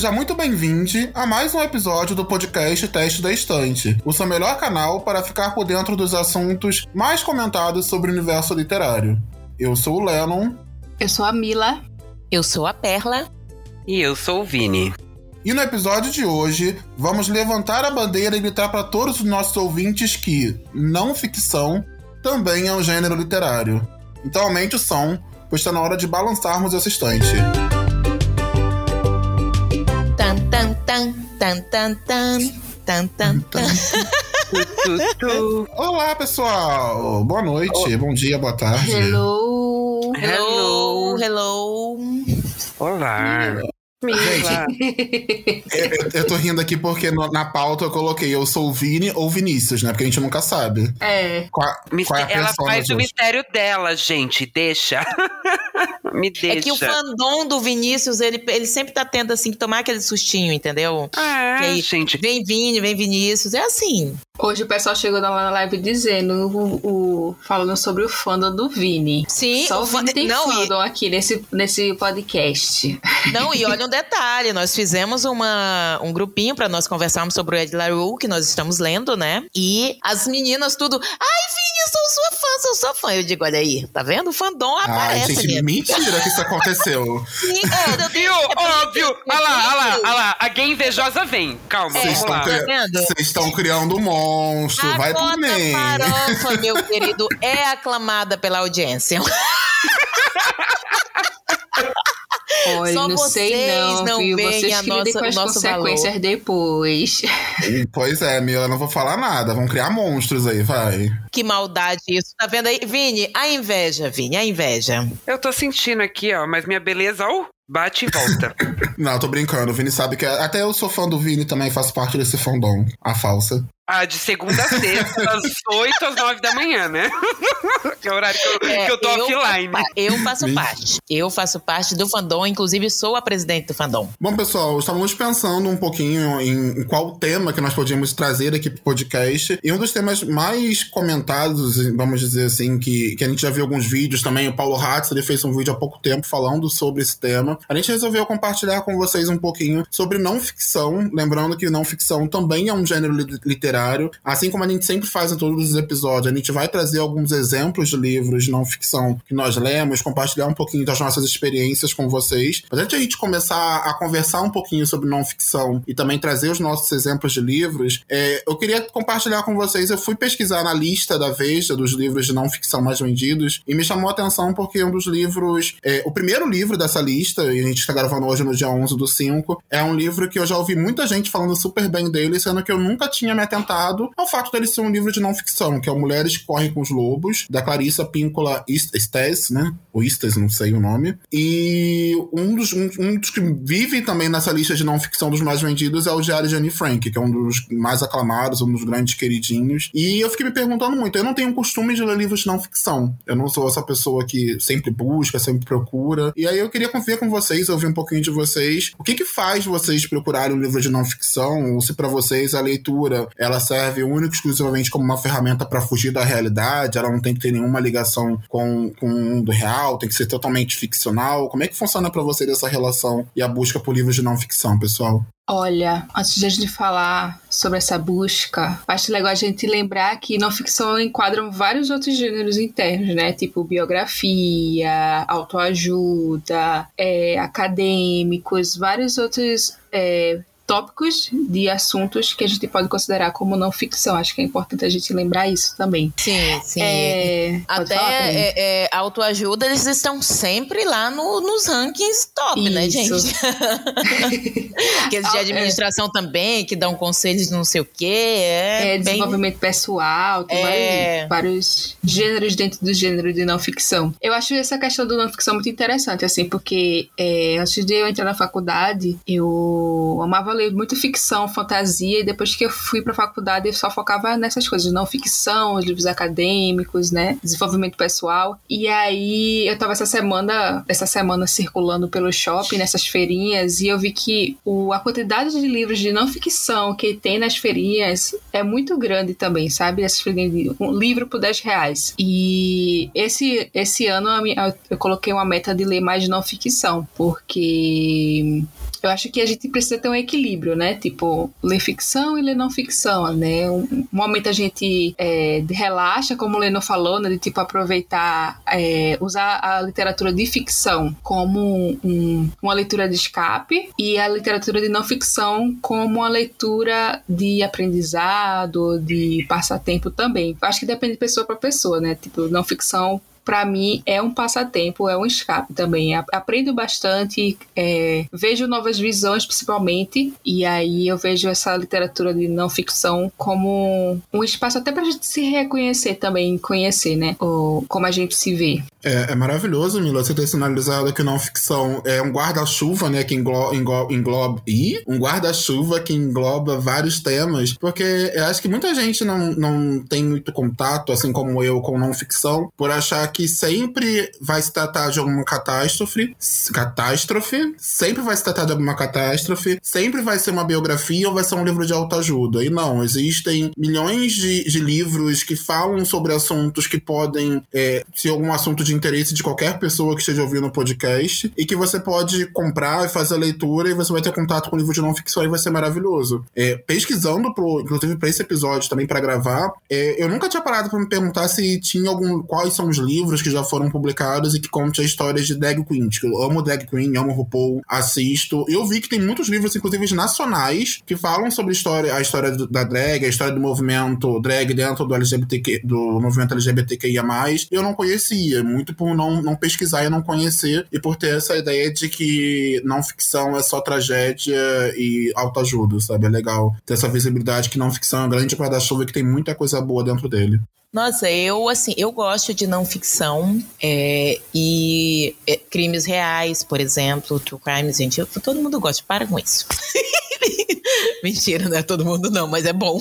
seja muito bem-vindo a mais um episódio do podcast Teste da Estante, o seu melhor canal para ficar por dentro dos assuntos mais comentados sobre o universo literário. Eu sou o Lennon. Eu sou a Mila. Eu sou a Perla. E eu sou o Vini. E no episódio de hoje, vamos levantar a bandeira e gritar para todos os nossos ouvintes que não ficção também é um gênero literário. Então aumente o som, pois está na hora de balançarmos essa estante. Tan, tan, tan, tan, tan, tan, tan. Olá, pessoal! Boa noite, bom dia, boa tarde. Hello. Hello, hello. Olá. Gente, eu, eu- tô rindo aqui porque no- na pauta eu coloquei eu sou o Vini ou Vinícius, né? Porque a gente nunca sabe. É. Qual, qual é a Ela persona faz de o hoje. mistério dela, gente. Deixa. Me deixa. É que o fandom do Vinícius, ele, ele sempre tá tendo assim que tomar aquele sustinho, entendeu? Ah, Que aí, gente. Vem Vini, vem Vinícius, é assim. Hoje o pessoal chegou na live dizendo, o, o- falando sobre o fandom do Vini. Sim, Só o Vini tem não, e- fandom aqui nesse, nesse podcast. Não, e olha um detalhe, nós fizemos uma, um grupinho pra nós conversarmos sobre o Ed LaRue, que nós estamos lendo, né? E as meninas tudo, ai, Vini, eu sou sua fã, sou sua fã. Eu digo, olha aí, tá vendo? O fandom Ai, aparece gente, mentira que isso aconteceu. Sim, é, Viu? tenho- Óbvio. Olha lá, olha lá, olha lá. A gay invejosa vem. Calma, É, Vocês vamos estão, lá. tá vocês estão criando um monstro, A vai por mim. farofa, meu querido, é aclamada pela audiência. Olha, Só não sei vocês não, não viu? veem Vocês a que lidem nossa- com as nosso consequências depois. Pois é, Mila, eu não vou falar nada. Vão criar monstros aí, vai. Que maldade isso. Tá vendo aí? Vini, a inveja, Vini, a inveja. Eu tô sentindo aqui, ó, mas minha beleza, ó, bate e volta. Não, tô brincando. O Vini sabe que. Até eu sou fã do Vini também, faço parte desse fandom. A falsa. Ah, de segunda a sexta, das 8 às 9 da manhã, né? que é o horário que eu, É, que eu tô eu offline. Eu faço parte. Eu faço parte do fandom, inclusive sou a presidente do fandom. Bom, pessoal, estávamos pensando um pouquinho em qual tema que nós podíamos trazer aqui pro podcast. E um dos temas mais comentados, vamos dizer assim, que, que a gente já viu alguns vídeos também, o Paulo Hatz, ele fez um vídeo há pouco tempo falando sobre esse tema. A gente resolveu compartilhar com vocês um pouquinho sobre não ficção, lembrando que não ficção também é um gênero li- literário. Assim como a gente sempre faz em todos os episódios, a gente vai trazer alguns exemplos de livros de não ficção que nós lemos, compartilhar um pouquinho das nossas experiências com vocês. Mas antes de a gente começar a conversar um pouquinho sobre não ficção e também trazer os nossos exemplos de livros, é, eu queria compartilhar com vocês. Eu fui pesquisar na lista da Veja dos livros de não ficção mais vendidos e me chamou a atenção porque um dos livros, é, o primeiro livro dessa lista, e a gente está gravando hoje no dia 11 do 5, é um livro que eu já ouvi muita gente falando super bem dele, sendo que eu nunca tinha me atentado ao fato dele ser um livro de não ficção, que é o Mulheres que Correm com os Lobos, da Clarissa Píncola Estes, né? Ou Estes, não sei o nome. E um dos, um, um dos que vivem também nessa lista de não ficção dos mais vendidos é o Diário de Anne Frank, que é um dos mais aclamados, um dos grandes queridinhos. E eu fiquei me perguntando muito, eu não tenho costume de ler livros de não ficção. Eu não sou essa pessoa que sempre busca, sempre procura. E aí eu queria confer com vocês, ouvir um pouquinho de vocês. O que que faz vocês procurarem um livro de não ficção? Ou se para vocês a leitura ela serve única e exclusivamente como uma ferramenta para fugir da realidade, ela não tem que ter nenhuma ligação com, com o mundo real, tem que ser totalmente ficcional. Como é que funciona para vocês essa relação e a busca por livros de não ficção, pessoal? Olha, antes de a gente falar sobre essa busca, acho legal a gente lembrar que não ficção enquadram vários outros gêneros internos, né? Tipo biografia, autoajuda, é, acadêmicos, vários outros é, tópicos de assuntos que a gente pode considerar como não ficção. Acho que é importante a gente lembrar isso também. Sim, sim. É, Até é, é, autoajuda, eles estão sempre lá no- nos rankings top, né, Isso. gente? Aqueles de é. administração também, que dão conselhos de não sei o quê. É, É, bem... desenvolvimento pessoal, tem É. vários, vários gêneros dentro do gênero de não ficção. Eu acho essa questão do não ficção muito interessante, assim, porque antes de eu entrar na faculdade, eu amava ler muito ficção, fantasia, e depois que eu fui pra faculdade, eu só focava nessas coisas, não ficção, os livros acadêmicos, né, desenvolvimento pessoal. E aí, eu tava essa semana, essa semana circulando pelo shopping, nessas feirinhas, e eu vi que o, a quantidade de livros de não ficção que tem nas feirinhas é muito grande também, sabe? Essas feirinhas de um livro por 10 reais. E esse, esse ano minha- eu coloquei uma meta de ler mais não ficção, porque eu acho que a gente precisa ter um equilíbrio, né? Tipo, ler ficção e ler não ficção, né? Um, momento a gente é, relaxa, como o Leno falou, né? De tipo aproveitar, é, usar a literatura de ficção como um, uma leitura de escape e a literatura de não ficção como uma leitura de aprendizado, de passatempo também. Eu acho que depende de pessoa para pessoa, né? Tipo, não ficção para mim é um passatempo, é um escape também. Aprendo bastante, é, vejo novas visões principalmente, e aí eu vejo essa literatura de não ficção como um espaço até pra gente se reconhecer também, conhecer, né? O, como a gente se vê. É, é maravilhoso, Mila, você ter sinalizado que não ficção é um guarda-chuva, né? Que engloba. engloba, engloba um guarda-chuva que engloba vários temas, porque eu acho que muita gente não, não tem muito contato, assim como eu, com não ficção, por achar que sempre vai se tratar de alguma catástrofe, catástrofe, sempre vai se tratar de alguma catástrofe, sempre vai ser uma biografia ou vai ser um livro de autoajuda. E não, existem milhões de, de livros que falam sobre assuntos que podem é, ser algum assunto de interesse de qualquer pessoa que esteja ouvindo o podcast e que você pode comprar e fazer a leitura e você vai ter contato com o livro de não ficção e vai ser maravilhoso. É, pesquisando, pro, inclusive para esse episódio também para gravar, é, eu nunca tinha parado para me perguntar se tinha algum quais são os livros que já foram publicados e que contam histórias de drag queens. Que eu amo drag queen, amo RuPaul, assisto. Eu vi que tem muitos livros, inclusive nacionais, que falam sobre a história, a história da drag, a história do movimento drag dentro do LGBTQ, do movimento LGBTQIA+. Eu não conhecia, muito por não, não pesquisar e não conhecer, e por ter essa ideia de que não ficção é só tragédia e autoajuda, sabe? É legal ter essa visibilidade que não ficção é um grande guarda-chuva que tem muita coisa boa dentro dele. Nossa, eu assim, eu gosto de não ficção é, e é, crimes reais, por exemplo, true crimes, gente. Eu, todo mundo gosta, para com isso. Mentira, não é todo mundo não, mas é bom.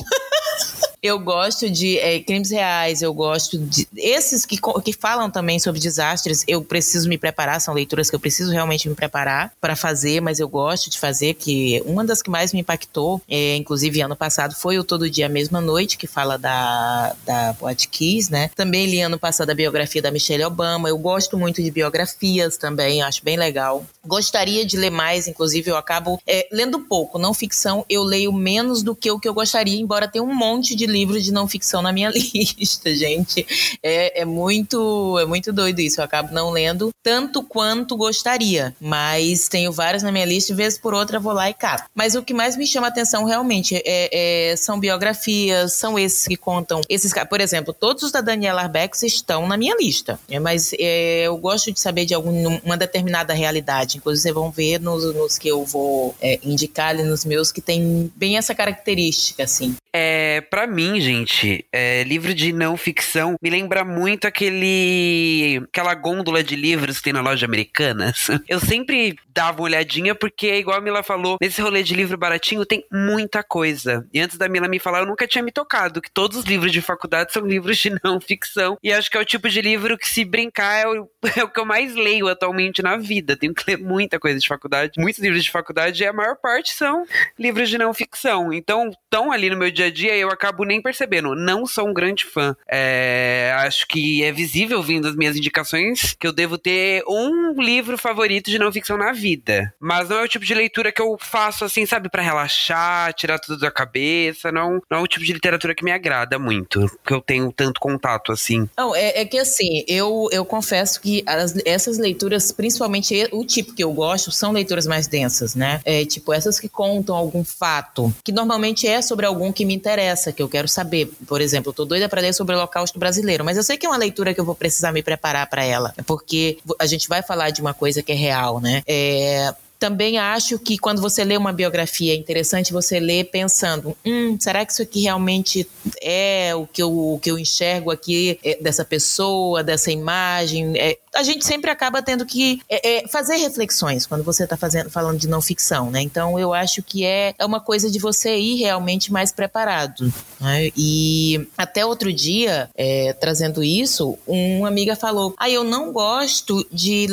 Eu gosto de é, crimes reais, eu gosto de. Esses que, que falam também sobre desastres, eu preciso me preparar, são leituras que eu preciso realmente me preparar para fazer, mas eu gosto de fazer, que uma das que mais me impactou, é, inclusive ano passado, foi o Todo Dia Mesma Noite, que fala da, da Kiss, né? Também li ano passado a biografia da Michelle Obama. Eu gosto muito de biografias também, acho bem legal. Gostaria de ler mais, inclusive eu acabo é, lendo pouco, não ficção, eu leio menos do que o que eu gostaria, embora tenha um monte de livros de não ficção na minha lista, gente. É, é muito é muito doido isso. Eu acabo não lendo tanto quanto gostaria, mas tenho vários na minha lista e vez por outra vou lá e cato. Mas o que mais me chama atenção realmente é, é, são biografias, são esses que contam esses, por exemplo, todos os da Daniela Arbex estão na minha lista. É, mas é, eu gosto de saber de alguma determinada realidade. Inclusive, vocês vão ver nos, nos que eu vou é, indicar ali nos meus que tem bem essa característica, assim. É, para mim gente, é, livro de não ficção me lembra muito aquele aquela gôndola de livros que tem na loja Americanas. Eu sempre dava uma olhadinha porque, igual a Mila falou, nesse rolê de livro baratinho tem muita coisa. E antes da Mila me falar, eu nunca tinha me tocado que todos os livros de faculdade são livros de não ficção. E acho que é o tipo de livro que, se brincar, é o, é o que eu mais leio atualmente na vida. Tenho que ler muita coisa de faculdade, muitos livros de faculdade, e a maior parte são livros de não ficção. Então, estão ali no meu dia a dia eu acabo nem percebendo. Não sou um grande fã. É, acho que é visível vindo as minhas indicações que eu devo ter um livro favorito de não ficção na vida. Mas não é o tipo de leitura que eu faço assim, sabe, para relaxar, tirar tudo da cabeça. Não, não é o tipo de literatura que me agrada muito, que eu tenho tanto contato assim. Não, é, é que assim, eu, eu confesso que as, essas leituras, principalmente o tipo que eu gosto, são leituras mais densas, né? É, tipo, essas que contam algum fato, que normalmente é sobre algum que me interessa, que eu quero saber. Por exemplo, eu tô doida para ler sobre o Holocausto brasileiro, mas eu sei que é uma leitura que eu vou precisar me preparar para ela, porque a gente vai falar de uma coisa que é real, né? É, também acho que quando você lê uma biografia é interessante você ler pensando, hum, será que isso aqui realmente é o que eu, o que eu enxergo aqui é, dessa pessoa, dessa imagem? É, a gente sempre acaba tendo que é, é fazer reflexões quando você está falando de não ficção, né? Então eu acho que é, é uma coisa de você ir realmente mais preparado. Né? E até outro dia, é, trazendo isso, uma amiga falou: Ah, eu não gosto de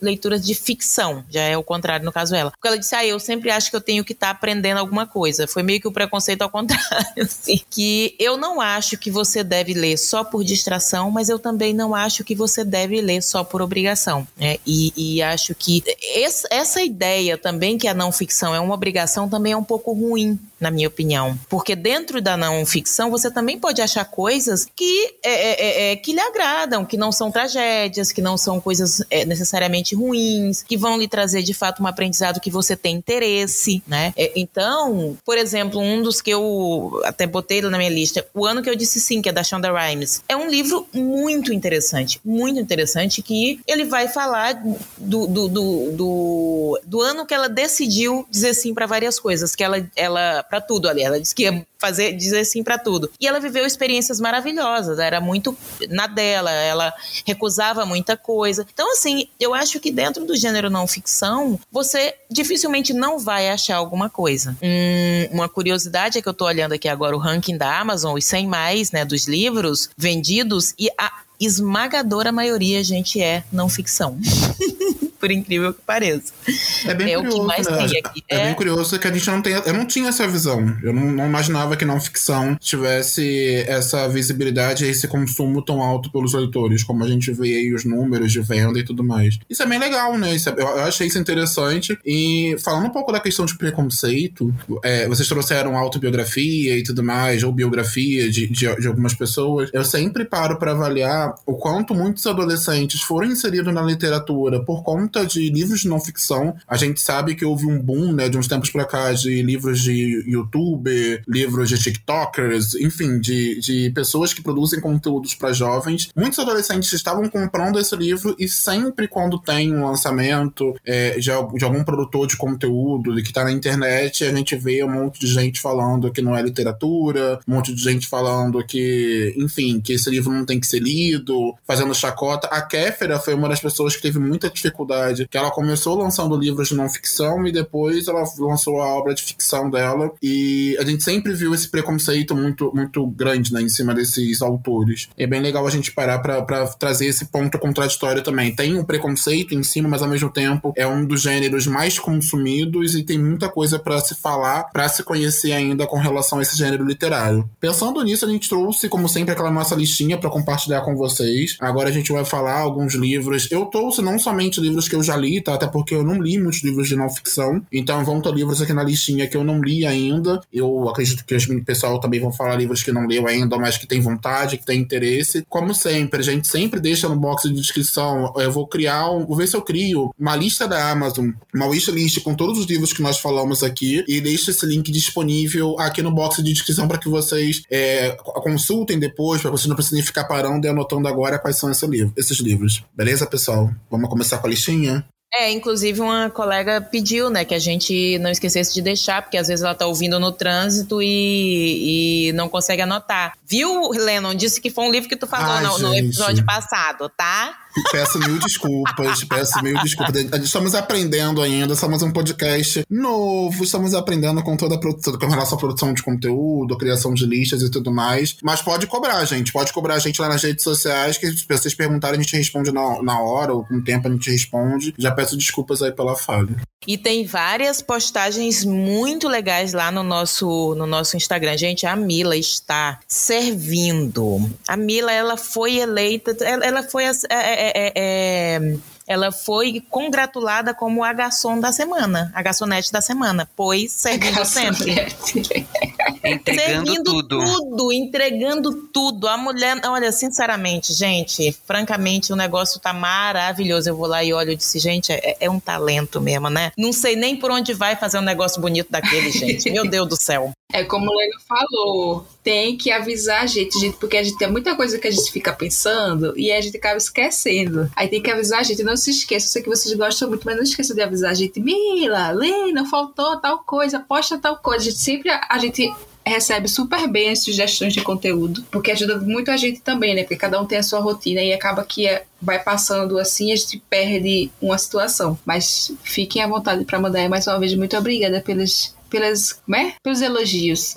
leituras de ficção, já é o contrário no caso ela. Porque ela disse, ah, eu sempre acho que eu tenho que estar tá aprendendo alguma coisa. Foi meio que o preconceito ao contrário, assim. Que eu não acho que você deve ler só por distração, mas eu também não acho que você deve ler só por obrigação. Né? E, e acho que essa ideia também que a não ficção é uma obrigação também é um pouco ruim, na minha opinião. Porque dentro da não ficção você também pode achar coisas que, é, é, é, é que lhe agradam, que não são tragédias, que não são coisas é, necessariamente ruins, que vão lhe trazer de fato um aprendizado que você tem interesse, né? É, então, por exemplo, um dos que eu até botei na minha lista, O Ano que Eu Disse Sim, que é da Shonda Rhimes, é um livro muito interessante, muito interessante, que ele vai falar do, do, do, do, do ano que ela decidiu dizer sim para várias coisas, que ela, ela para tudo ali, ela disse que ia fazer dizer sim para tudo. E ela viveu experiências maravilhosas, era muito na dela, ela recusava muita coisa. Então assim, eu acho que dentro do gênero não ficção, você dificilmente não vai achar alguma coisa. Hum, uma curiosidade é que eu tô olhando aqui agora o ranking da Amazon, os 100 mais, né, dos livros vendidos e a esmagadora maioria, gente, é não ficção. por incrível que pareça. É bem é curioso, o que mais né? tem aqui. É, é, bem curioso que a gente não tem. Eu não tinha essa visão. Eu não, não, imaginava que não ficção tivesse essa visibilidade e esse consumo tão alto pelos leitores, como a gente vê aí os números de venda e tudo mais. Isso é bem legal, né? É, eu achei isso interessante. E falando um pouco da questão de preconceito, é, vocês trouxeram autobiografia e tudo mais, ou biografia de, de, de algumas pessoas. Eu sempre paro para avaliar o quanto muitos adolescentes foram inseridos na literatura por conta conta de livros de não ficção. A gente sabe que houve um boom, né, de uns tempos pra cá, de livros de YouTube, livros de TikTokers, enfim, de, de pessoas que produzem conteúdos para jovens. Muitos adolescentes estavam comprando esse livro e sempre quando tem um lançamento é, de, de algum produtor de conteúdo que tá na internet, a gente vê um monte de gente falando que não é literatura, um monte de gente falando que, enfim, que esse livro não tem que ser lido, fazendo chacota. A Kéfera foi uma das pessoas que teve muita dificuldade faculdade, que ela começou lançando livros de não ficção e depois ela lançou a obra de ficção dela. E a gente sempre viu esse preconceito muito, muito grande né, em cima desses autores. é bem legal a gente parar para trazer esse ponto contraditório também. Tem um preconceito em cima, mas ao mesmo tempo é um dos gêneros mais consumidos e tem muita coisa para se falar, para se conhecer ainda com relação a esse gênero literário. Pensando nisso, a gente trouxe, como sempre, aquela nossa listinha para compartilhar com vocês. Agora a gente vai falar alguns livros. Eu trouxe não somente livros que eu já li, tá? Até porque eu não li muitos livros de não ficção. Então vão ter livros aqui na listinha que eu não li ainda. Eu acredito que o pessoal também vão falar livros que não leu ainda, mas que tem vontade, que tem interesse. Como sempre, a gente sempre deixa no box de descrição. Eu vou criar, um, vou ver se eu crio uma lista da Amazon, uma wishlist com todos os livros que nós falamos aqui e deixo esse link disponível aqui no box de descrição para que vocês é, consultem depois, para vocês não precisem ficar parando e anotando agora quais são esse livro, esses livros. Beleza, pessoal? Vamos começar com a listinha É, inclusive uma colega pediu, né, que a gente não esquecesse de deixar, porque às vezes ela tá ouvindo no trânsito e, e não consegue anotar. Viu, Lennon? Disse que foi um livro que tu falou Ai, no, no episódio passado, tá? Peço mil desculpas, peço mil desculpas. Estamos aprendendo ainda, somos um podcast novo, estamos aprendendo com toda a produção, com relação à produção de conteúdo, criação de listas e tudo mais. Mas pode cobrar, gente. Pode cobrar a gente lá nas redes sociais, que se vocês perguntarem, a gente responde na, na hora, ou com o tempo a gente responde. Já peço desculpas aí pela falha. E tem várias postagens muito legais lá no nosso, no nosso Instagram. Gente, a Mila está servindo. A Mila, ela foi eleita, ela, ela foi. É, é, é, é ela foi congratulada como a garçom da semana, a garçonete da semana, pois servindo sempre. entregando servindo tudo. tudo, entregando tudo. A mulher, olha, sinceramente, gente, francamente, o negócio tá maravilhoso. Eu vou lá e olho e disse, gente, é, é um talento mesmo, né? Não sei nem por onde vai fazer um negócio bonito daquele, gente. Meu Deus do céu. É como o Leno falou, tem que avisar a gente, gente, porque a gente tem muita coisa que a gente fica pensando e a gente acaba esquecendo. Aí tem que avisar a gente, não se esqueça, eu sei que vocês gostam muito, mas não esqueça de avisar a gente, Mila, Lena, faltou tal coisa, posta tal coisa. A gente sempre, a gente recebe super bem as sugestões de conteúdo, porque ajuda muito a gente também, né? Porque cada um tem a sua rotina e acaba que é, vai passando assim, a gente perde uma situação. Mas fiquem à vontade para mandar mais uma vez. Muito obrigada pelas pelas, como é? Pelos elogios.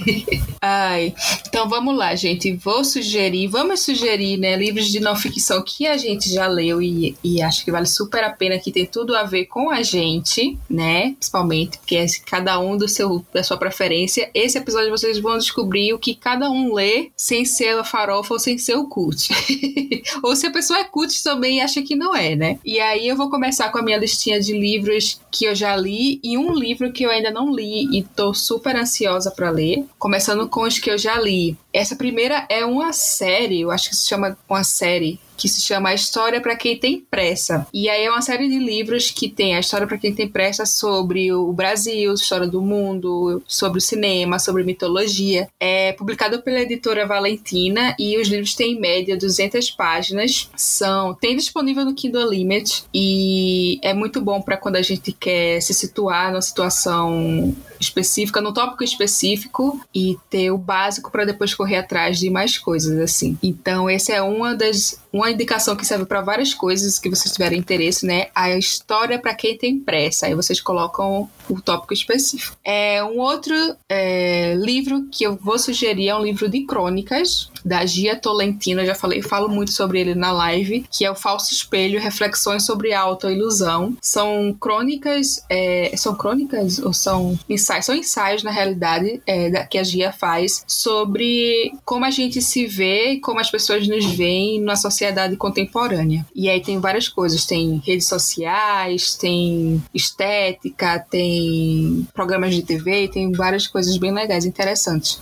Ai, então vamos lá, gente. Vou sugerir, vamos sugerir, né, livros de não ficção que a gente já leu e, e acho que vale super a pena, que tem tudo a ver com a gente, né? Principalmente, porque é cada um do seu, da sua preferência. Esse episódio vocês vão descobrir o que cada um lê sem ser a farofa ou sem ser o cult. ou se a pessoa é cult também e acha que não é, né? E aí eu vou começar com a minha listinha de livros que eu já li e um livro que eu ainda não li e tô super ansiosa para ler. Começando com os que eu já li. Essa primeira é uma série, eu acho que se chama uma série que se chama A História para Quem Tem Pressa. E aí é uma série de livros que tem a história para quem tem pressa sobre o Brasil, história do mundo, sobre o cinema, sobre mitologia. É publicado pela editora Valentina e os livros têm em média 200 páginas. São tem disponível no Kindle Limit e é muito bom para quando a gente quer se situar numa situação específica, no tópico específico e ter o básico para depois correr atrás de mais coisas assim. Então, essa é uma das uma indicação que serve para várias coisas que vocês tiverem interesse, né? A história para quem tem pressa. Aí vocês colocam o tópico específico. É um outro é, livro que eu vou sugerir é um livro de crônicas da Gia Tolentino. Eu já falei, falo muito sobre ele na live, que é o Falso Espelho, reflexões sobre autoilusão. São crônicas, é, são crônicas ou são ensaios? São ensaios na realidade é, que a Gia faz sobre como a gente se vê, como as pessoas nos veem na sociedade contemporânea. E aí tem várias coisas, tem redes sociais, tem estética, tem programas de TV, tem várias coisas bem legais, interessantes.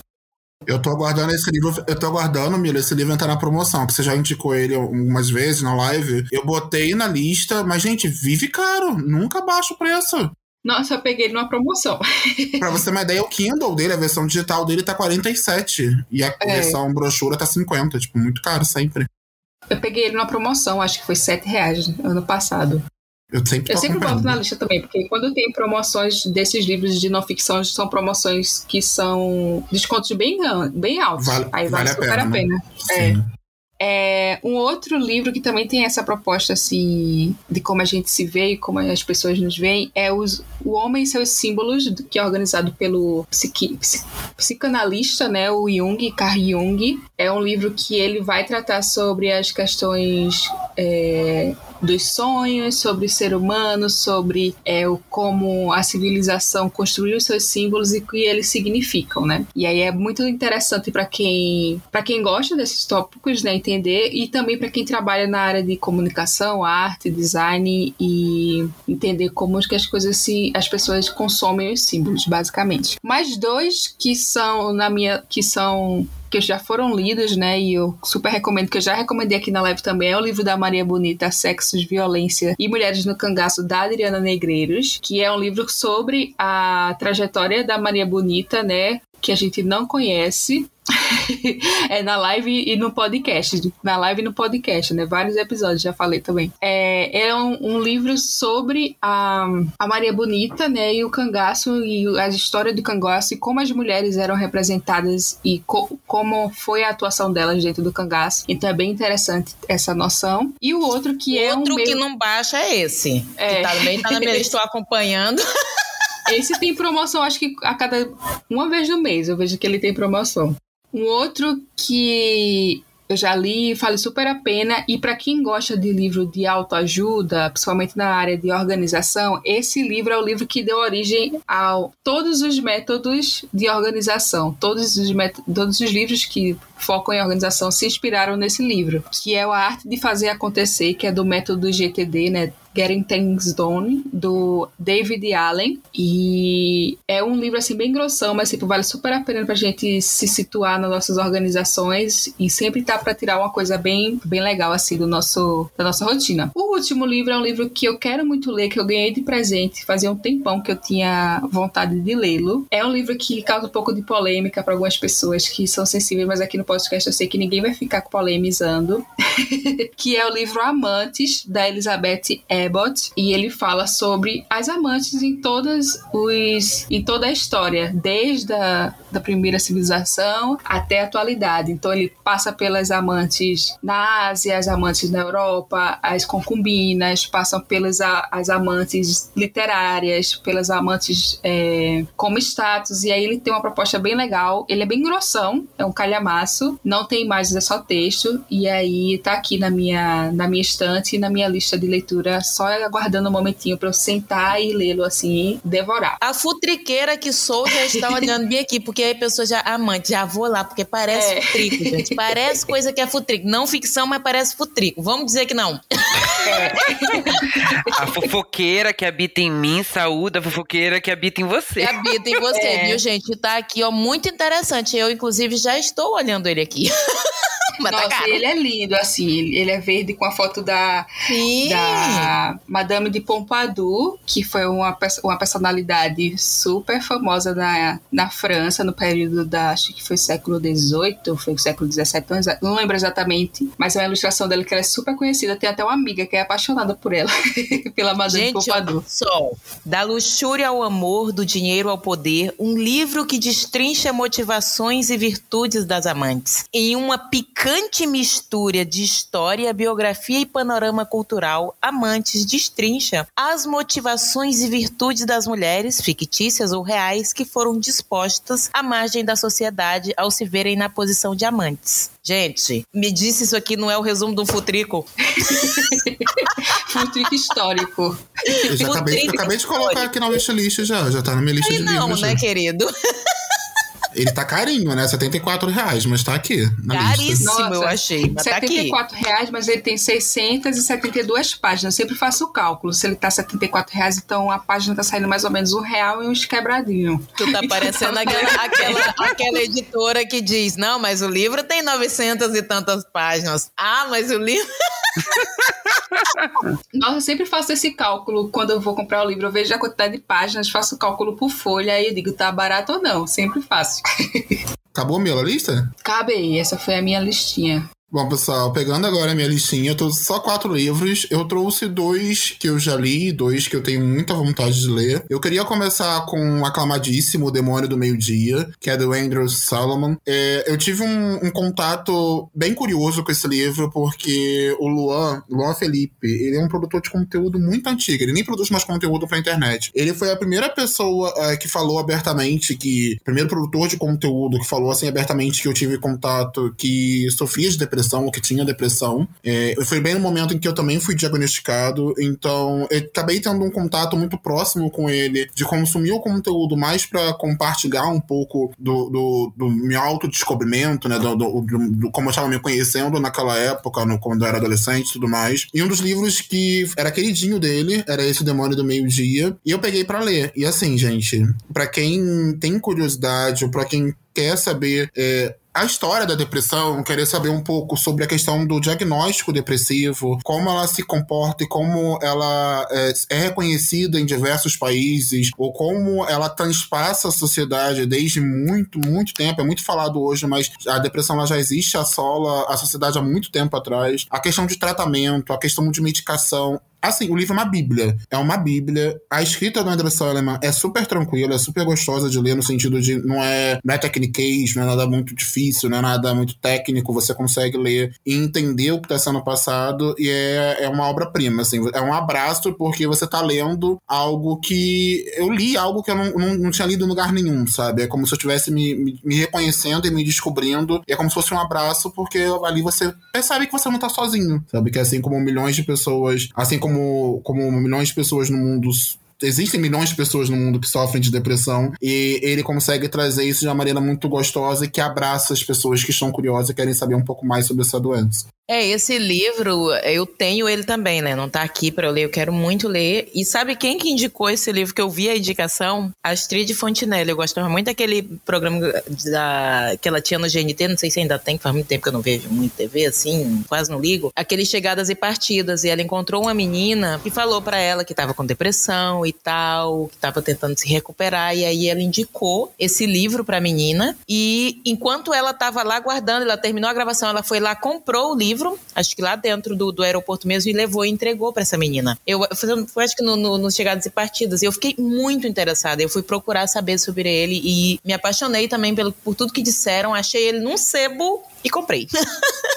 Eu tô aguardando esse livro, eu tô aguardando, Mila, esse livro entrar na promoção, porque você já indicou ele algumas vezes na live. Eu botei na lista, mas, gente, vive caro, nunca baixa o preço. Nossa, eu peguei ele numa promoção. pra você ter uma ideia, o Kindle dele, a versão digital dele tá 47 e a é. versão brochura tá 50, tipo, muito caro sempre. Eu peguei ele numa promoção, acho que foi 7 reais ano passado. Eu sempre, eu sempre boto na lista também, porque quando tem promoções desses livros de não ficção, são promoções que são descontos bem, bem altos. Vale, Aí vale, vale super a pena. A pena. Né? É. É, um outro livro que também tem essa proposta assim de como a gente se vê e como as pessoas nos veem é os, O Homem e Seus Símbolos, que é organizado pelo psiqui, psicanalista, né, o Jung, Carl Jung. É um livro que ele vai tratar sobre as questões é, dos sonhos, sobre o ser humano, sobre é, o, como a civilização construiu seus símbolos e o que eles significam, né? E aí é muito interessante para quem para quem gosta desses tópicos, né, entender e também para quem trabalha na área de comunicação, arte, design e entender como que as coisas se as pessoas consomem os símbolos, basicamente. Mais dois que são na minha que são que já foram lidos, né? E eu super recomendo, que eu já recomendei aqui na live também, é o livro da Maria Bonita, Sexos, Violência e Mulheres no Cangaço, da Adriana Negreiros, que é um livro sobre a trajetória da Maria Bonita, né? Que a gente não conhece, é na live e no podcast. Na live e no podcast, né? Vários episódios, já falei também. É, é um, um, livro sobre a, a Maria Bonita, né? E o cangaço e a história do cangaço e como as mulheres eram representadas e co como foi a atuação delas dentro do cangaço. Então é bem interessante essa noção. E o outro que o é outro um que não baixa é esse. É. Que também tá na minha lista, estou acompanhando. Esse tem promoção, acho que a cada uma vez no mês eu vejo que ele tem promoção. Um outro que eu já li, vale super a pena. E para quem gosta de livro de autoajuda, principalmente na área de organização, esse livro é o livro que deu origem a todos os métodos de organização. Todos os, todos os livros que focam em organização se inspiraram nesse livro, que é A Arte de Fazer Acontecer, que é do método GTD, né? Getting Things Done, do David Allen. E é um livro assim bem grossão, mas tipo, vale super a pena pra gente se situar nas nossas organizações e sempre tá para tirar uma coisa bem, bem legal assim do nosso da nossa rotina. O último livro é um livro que eu quero muito ler, que eu ganhei de presente, fazia um tempão que eu tinha vontade de lê-lo. É um livro que causa um pouco de polêmica para algumas pessoas que são sensíveis, mas aqui no podcast eu sei que ninguém vai ficar polemizando, que é o livro Amantes da Elizabeth E ele fala sobre as amantes em todas os em toda a história, desde a da primeira civilização até a atualidade. Então ele passa pelas amantes na Ásia, as amantes na Europa, as concubinas, passam pelas as amantes literárias, pelas amantes é, como status. E aí ele tem uma proposta bem legal. Ele é bem grossão, é um calhamaço, não tem imagens, é só texto. E aí tá aqui na minha, na minha estante e na minha lista de leitura, só aguardando um momentinho para eu sentar e lê-lo assim, devorar. A futriqueira que sou já está olhando bem aqui, porque aí a pessoa já, amante, já vou lá, porque parece é. futrico, gente. Parece coisa que é futrico. Não ficção, mas parece futrico. Vamos dizer que não. É. A fofoqueira que habita em mim, saúde a fofoqueira que habita em você. Que habita em você, é. viu, gente? Tá aqui, ó, muito interessante. Eu, inclusive, já estou olhando ele aqui. Mas tá Nossa, tá ele é lindo, assim. Ele é verde com a foto da, da Madame de Pompadour, que foi uma, uma personalidade super famosa na, na França, no período da, acho que foi século XVIII, foi século XVII, não lembro exatamente, mas é uma ilustração dela que ela é super conhecida. Tem até uma amiga que é apaixonada por ela, pela Madame Gente, de Pompadour. Só, da luxúria ao amor, do dinheiro ao poder, um livro que destrincha motivações e virtudes das amantes. Em uma picante marcante mistura de história, biografia e panorama cultural, Amantes destrincha as motivações e virtudes das mulheres, fictícias ou reais, que foram dispostas à margem da sociedade ao se verem na posição de amantes. Gente, me disse isso aqui não é o resumo do Futrico? futrico histórico. Eu já acabei, eu acabei de colocar aqui na lista já, já tá na minha lista Aí de não, livros. Não, né, já. querido? Ele tá carinho, né? 74 reais, mas tá aqui. Caríssimo, Nossa, eu achei. Mas 74 tá reais, mas ele tem 672 páginas. Eu sempre faço o cálculo. Se ele tá 74 reais, então a página tá saindo mais ou menos um real e uns quebradinhos. Tu tá parecendo aquela, aquela, aquela editora que diz: não, mas o livro tem 900 e tantas páginas. Ah, mas o livro. Nossa, eu sempre faço esse cálculo quando eu vou comprar o livro. Eu vejo a quantidade de páginas, faço o cálculo por folha e digo, tá barato ou não. Sempre faço. Acabou a minha lista? Cabe, essa foi a minha listinha. Bom, pessoal, pegando agora a minha listinha, eu trouxe só quatro livros. Eu trouxe dois que eu já li, dois que eu tenho muita vontade de ler. Eu queria começar com o aclamadíssimo Demônio do Meio-Dia, que é do Andrew Solomon. É, eu tive um, um, contato bem curioso com esse livro, porque o Luan, Luan Felipe, ele é um produtor de conteúdo muito antigo. Ele nem produz mais conteúdo pra internet. Ele foi a primeira pessoa é, que falou abertamente que. Primeiro produtor de conteúdo que falou assim abertamente que eu tive contato que sofria de depressão depressão, ou que tinha depressão. É, foi bem no momento em que eu também fui diagnosticado, então eu acabei tendo um contato muito próximo com ele, de consumir o conteúdo mais para compartilhar um pouco do, do, do meu autodescobrimento, né, do, do, do, como eu estava me conhecendo naquela época, no, quando eu era adolescente e tudo mais. E um dos livros que era queridinho dele era esse Demônio do Meio-Dia, e eu peguei para ler. E assim, gente, para quem tem curiosidade ou para quem quer saber é, a história da depressão, querer saber um pouco sobre a questão do diagnóstico depressivo, como ela se comporta e como ela é, é reconhecida em diversos países, ou como ela transpassa a sociedade desde muito, muito tempo. É muito falado hoje, mas a depressão ela já existe, assola a sociedade há muito tempo atrás. A questão de tratamento, a questão de medicação, Assim, o livro é uma bíblia. É uma bíblia. A escrita do André Solomon é super tranquila, é super gostosa de ler, no sentido de não é, não é tecniquez, não é nada muito difícil, não é nada muito técnico. Você consegue ler e entender o que está sendo passado e é, é uma obra-prima, assim. É um abraço porque você está lendo algo que... Eu li algo que eu não, não, não, tinha lido em lugar nenhum, sabe? É como se eu estivesse me, me, me, reconhecendo e me descobrindo. E é como se fosse um abraço porque ali você percebe que você não está sozinho, sabe? Que assim como milhões de pessoas, assim como como, como milhões de pessoas no mundo existem milhões de pessoas no mundo que sofrem de depressão e ele consegue trazer isso de uma maneira muito gostosa e que abraça as pessoas que estão curiosas e querem saber um pouco mais sobre essa doença. É, esse livro, eu tenho ele também, né? Não tá aqui para eu ler, eu quero muito ler. E sabe quem que indicou esse livro que eu vi a indicação? Astrid Fontinelli. Eu gostava muito daquele programa da, que ela tinha no GNT, não sei se ainda tem, faz muito tempo que eu não vejo muito TV, assim, quase não ligo. Aqueles Chegadas e Partidas. E ela encontrou uma menina que falou para ela que tava com depressão e tal, que tava tentando se recuperar. E aí ela indicou esse livro pra menina. E enquanto ela tava lá guardando, ela terminou a gravação, ela foi lá, comprou o livro livro, acho que lá dentro do, do aeroporto mesmo, e levou e entregou para essa menina. Eu, foi acho que no, no, no Chegadas e Partidas. Eu fiquei muito interessada. Eu fui procurar saber sobre ele e me apaixonei também pelo, por tudo que disseram. Achei ele num sebo e comprei.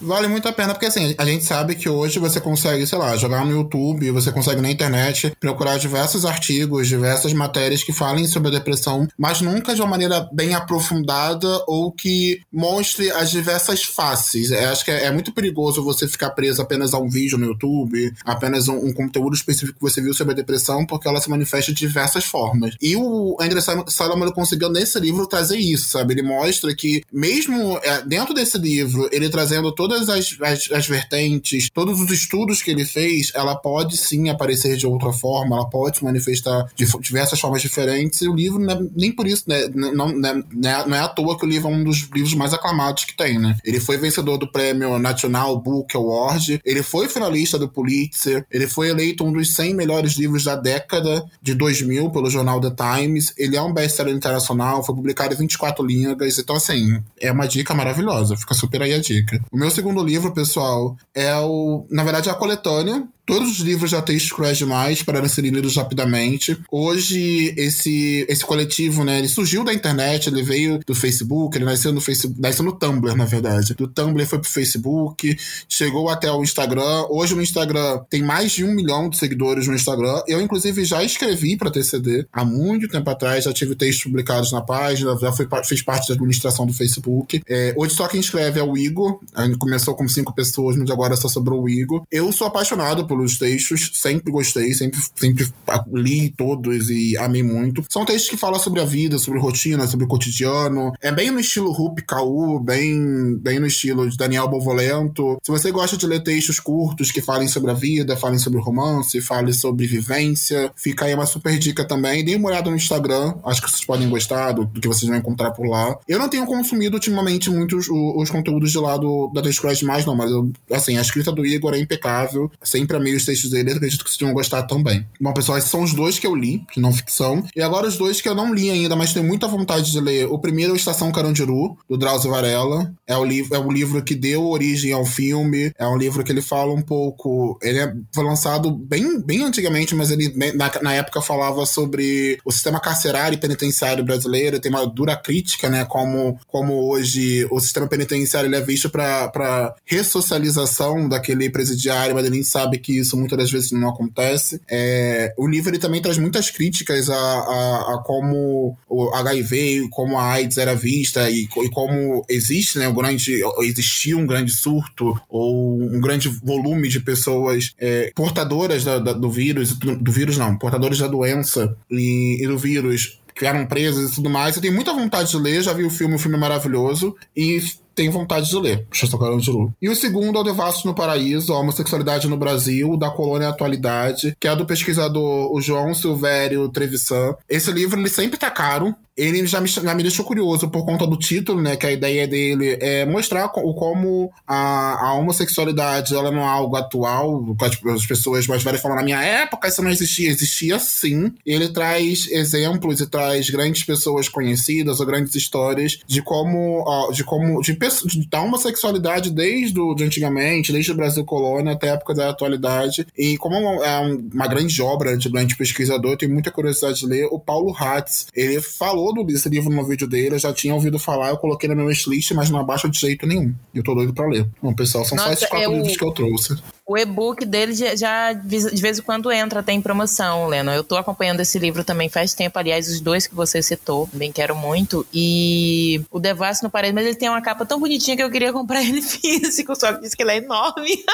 vale muito a pena, porque assim, a gente sabe que hoje você consegue, sei lá, jogar no YouTube, você consegue na internet procurar diversos artigos, diversas matérias que falem sobre a depressão, mas nunca de uma maneira bem aprofundada ou que mostre as diversas faces. É, acho que é, é, muito perigoso você ficar preso apenas a um vídeo no YouTube, apenas um, um, conteúdo específico que você viu sobre a depressão, porque ela se manifesta de diversas formas. E o André Salomon conseguiu nesse livro trazer isso, sabe? Ele mostra que mesmo é, dentro desse livro, ele trazendo todas as, as, as vertentes, todos os estudos que ele fez, ela pode sim aparecer de outra forma, ela pode se manifestar de diversas formas diferentes, e o livro, né, nem por isso, né, não, né, não é à toa que o livro é um dos livros mais aclamados que tem, né? Ele foi vencedor do prêmio National Book Award, ele foi finalista do Pulitzer, ele foi eleito um dos 100 melhores livros da década de 2000 pelo jornal The Times, ele é um best-seller internacional, foi publicado em 24 línguas, então assim, é uma dica maravilhosa, fica super aí a dica. O meu segundo livro, pessoal, é o, na verdade, é a coletânea Todos os livros já textos cruéis demais para serem lidos rapidamente. Hoje, esse, esse coletivo, né, ele surgiu da internet, ele veio do Facebook, ele nasceu no Facebook, nasceu no Tumblr, na verdade. Do Tumblr foi pro Facebook, chegou até o Instagram. Hoje no Instagram tem mais de um milhão de seguidores no Instagram. Eu, inclusive, já escrevi para TCD há muito tempo atrás, já tive textos publicados na página, já fui, fiz parte da administração do Facebook. É, hoje só quem escreve é o Igor. A gente começou com cinco pessoas, mas agora só sobrou o Igor. Eu sou apaixonado por pelos textos, sempre gostei, sempre, sempre li todos e amei muito. São textos que falam sobre a vida, sobre rotina, sobre o cotidiano. É bem no estilo Rupi Kaur, bem, bem no estilo de Daniel Bovolento. Se você gosta de ler textos curtos que falem sobre a vida, falem sobre romance, falem sobre vivência, fica aí uma super dica também. Dê uma olhada no Instagram, acho que vocês podem gostar do, do que vocês vão encontrar por lá. Eu não tenho consumido ultimamente muitos os, os conteúdos de lá do, da Descrash mais, não, mas eu, assim, a escrita do Igor é impecável, sempre amei os textos dele, acredito que vocês vão gostar também. Bom, pessoal, esses são os dois que eu li, de não ficção. E agora os dois que eu não li ainda, mas tenho muita vontade de ler. O primeiro é o Estação Carandiru, do Drauzio Varela. É o, é o livro que deu origem ao filme. É um livro que ele fala um pouco. Ele é, foi lançado bem, bem antigamente, mas ele na, na época falava sobre o sistema carcerário e penitenciário brasileiro. Tem uma dura crítica, né? Como, como hoje o sistema penitenciário ele é visto para ressocialização daquele presidiário, mas a gente sabe que isso muitas das vezes não acontece. É, o livro ele também traz muitas críticas a, a, a, como o HIV, como a AIDS era vista e, e como existe, né, um grande, existia um grande surto ou um grande volume de pessoas é, portadoras da, da, do vírus, do, vírus não, portadores da doença e, e do vírus que eram presas e tudo mais. Eu tenho muita vontade de ler, já vi o filme, o filme é maravilhoso. E tenho vontade de ler. de Lu. E o segundo é o Devasso no Paraíso, a homossexualidade no Brasil, da colônia à atualidade, que é do pesquisador o João Silvério Trevisan. Esse livro ele sempre tá caro, ele já me, já me deixou curioso por conta do título, né? Que a ideia dele é mostrar como a, a homossexualidade ela não é algo atual. As pessoas mais velhas falam, na minha época isso não existia. Existia sim. Ele traz exemplos e traz grandes pessoas conhecidas ou grandes histórias de como, de como, de, de, da homossexualidade desde o, de antigamente, desde o Brasil colônia até a época da atualidade. E como é uma grande obra de grande pesquisador, eu tenho muita curiosidade de ler. O Paulo Hatz, ele falou todo desse livro no vídeo dele, eu já tinha ouvido falar, eu coloquei na minha wishlist, mas não abaixa de jeito nenhum. Eu tô doido pra ler. Bom, pessoal, são Nossa, só esses quatro eu... livros que eu trouxe. O e-book dele já, de vez em quando entra, tem promoção, Leno. Eu tô acompanhando esse livro também faz tempo. Aliás, os dois que você citou, também quero muito. E o Devasso no Parede, mas ele tem uma capa tão bonitinha que eu queria comprar ele físico, só que diz que ele é enorme.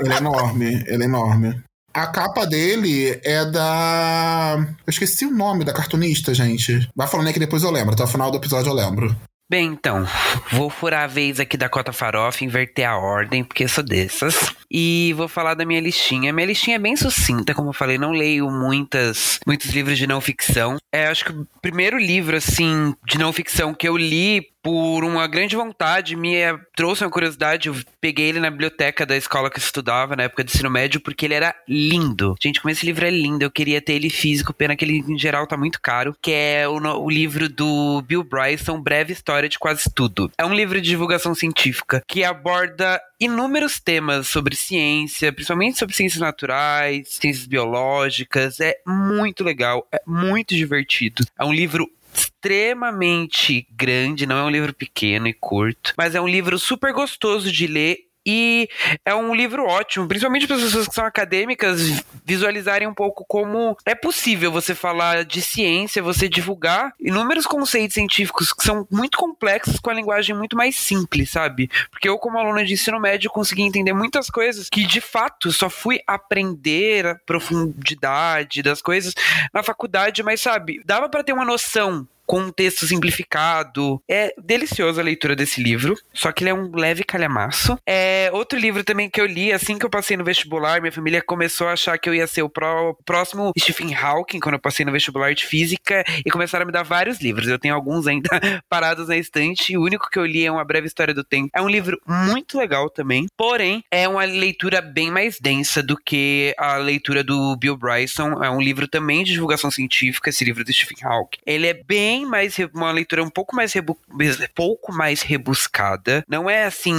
ele é enorme, ele é enorme. A capa dele é da. Eu esqueci o nome da cartunista, gente. Vai falando aí que depois eu lembro. Até o final do episódio eu lembro. Bem, então, vou furar a vez aqui da Cota Farofa, inverter a ordem, porque sou dessas. E vou falar da minha listinha. Minha listinha é bem sucinta, como eu falei, não leio muitas, muitos livros de não ficção. É, acho que o primeiro livro, assim, de não ficção que eu li por uma grande vontade, me trouxe uma curiosidade. Eu peguei ele na biblioteca da escola que eu estudava, na época do ensino médio, porque ele era lindo. Gente, como esse livro é lindo, eu queria ter ele físico, pena que ele em geral tá muito caro, que é o, o livro do Bill Bryson, Breve História de Quase Tudo. É um livro de divulgação científica que aborda inúmeros temas sobre ciência, principalmente sobre ciências naturais, ciências biológicas. É muito legal, é muito divertido. É um livro extremamente grande, não é um livro pequeno e curto, mas é um livro super gostoso de ler e é um livro ótimo, principalmente para as pessoas que são acadêmicas visualizarem um pouco como é possível você falar de ciência, você divulgar inúmeros conceitos científicos que são muito complexos com a linguagem muito mais simples, sabe? Porque eu, como aluno de ensino médio, consegui entender muitas coisas que de fato só fui aprender a profundidade das coisas na faculdade, mas sabe, dava para ter uma noção com um texto simplificado. É deliciosa a leitura desse livro, só que ele é um leve calhamaço. É outro livro também que eu li assim que eu passei no vestibular, minha família começou a achar que eu ia ser o pró próximo Stephen Hawking quando eu passei no vestibular de física e começaram a me dar vários livros. Eu tenho alguns ainda parados na estante. O único que eu li é Uma Breve História do Tempo. É um livro muito legal também, porém é uma leitura bem mais densa do que a leitura do Bill Bryson. É um livro também de divulgação científica, esse livro do Stephen Hawking. Ele é bem bem mais uma leitura um pouco mais rebu, pouco mais rebuscada. Não é assim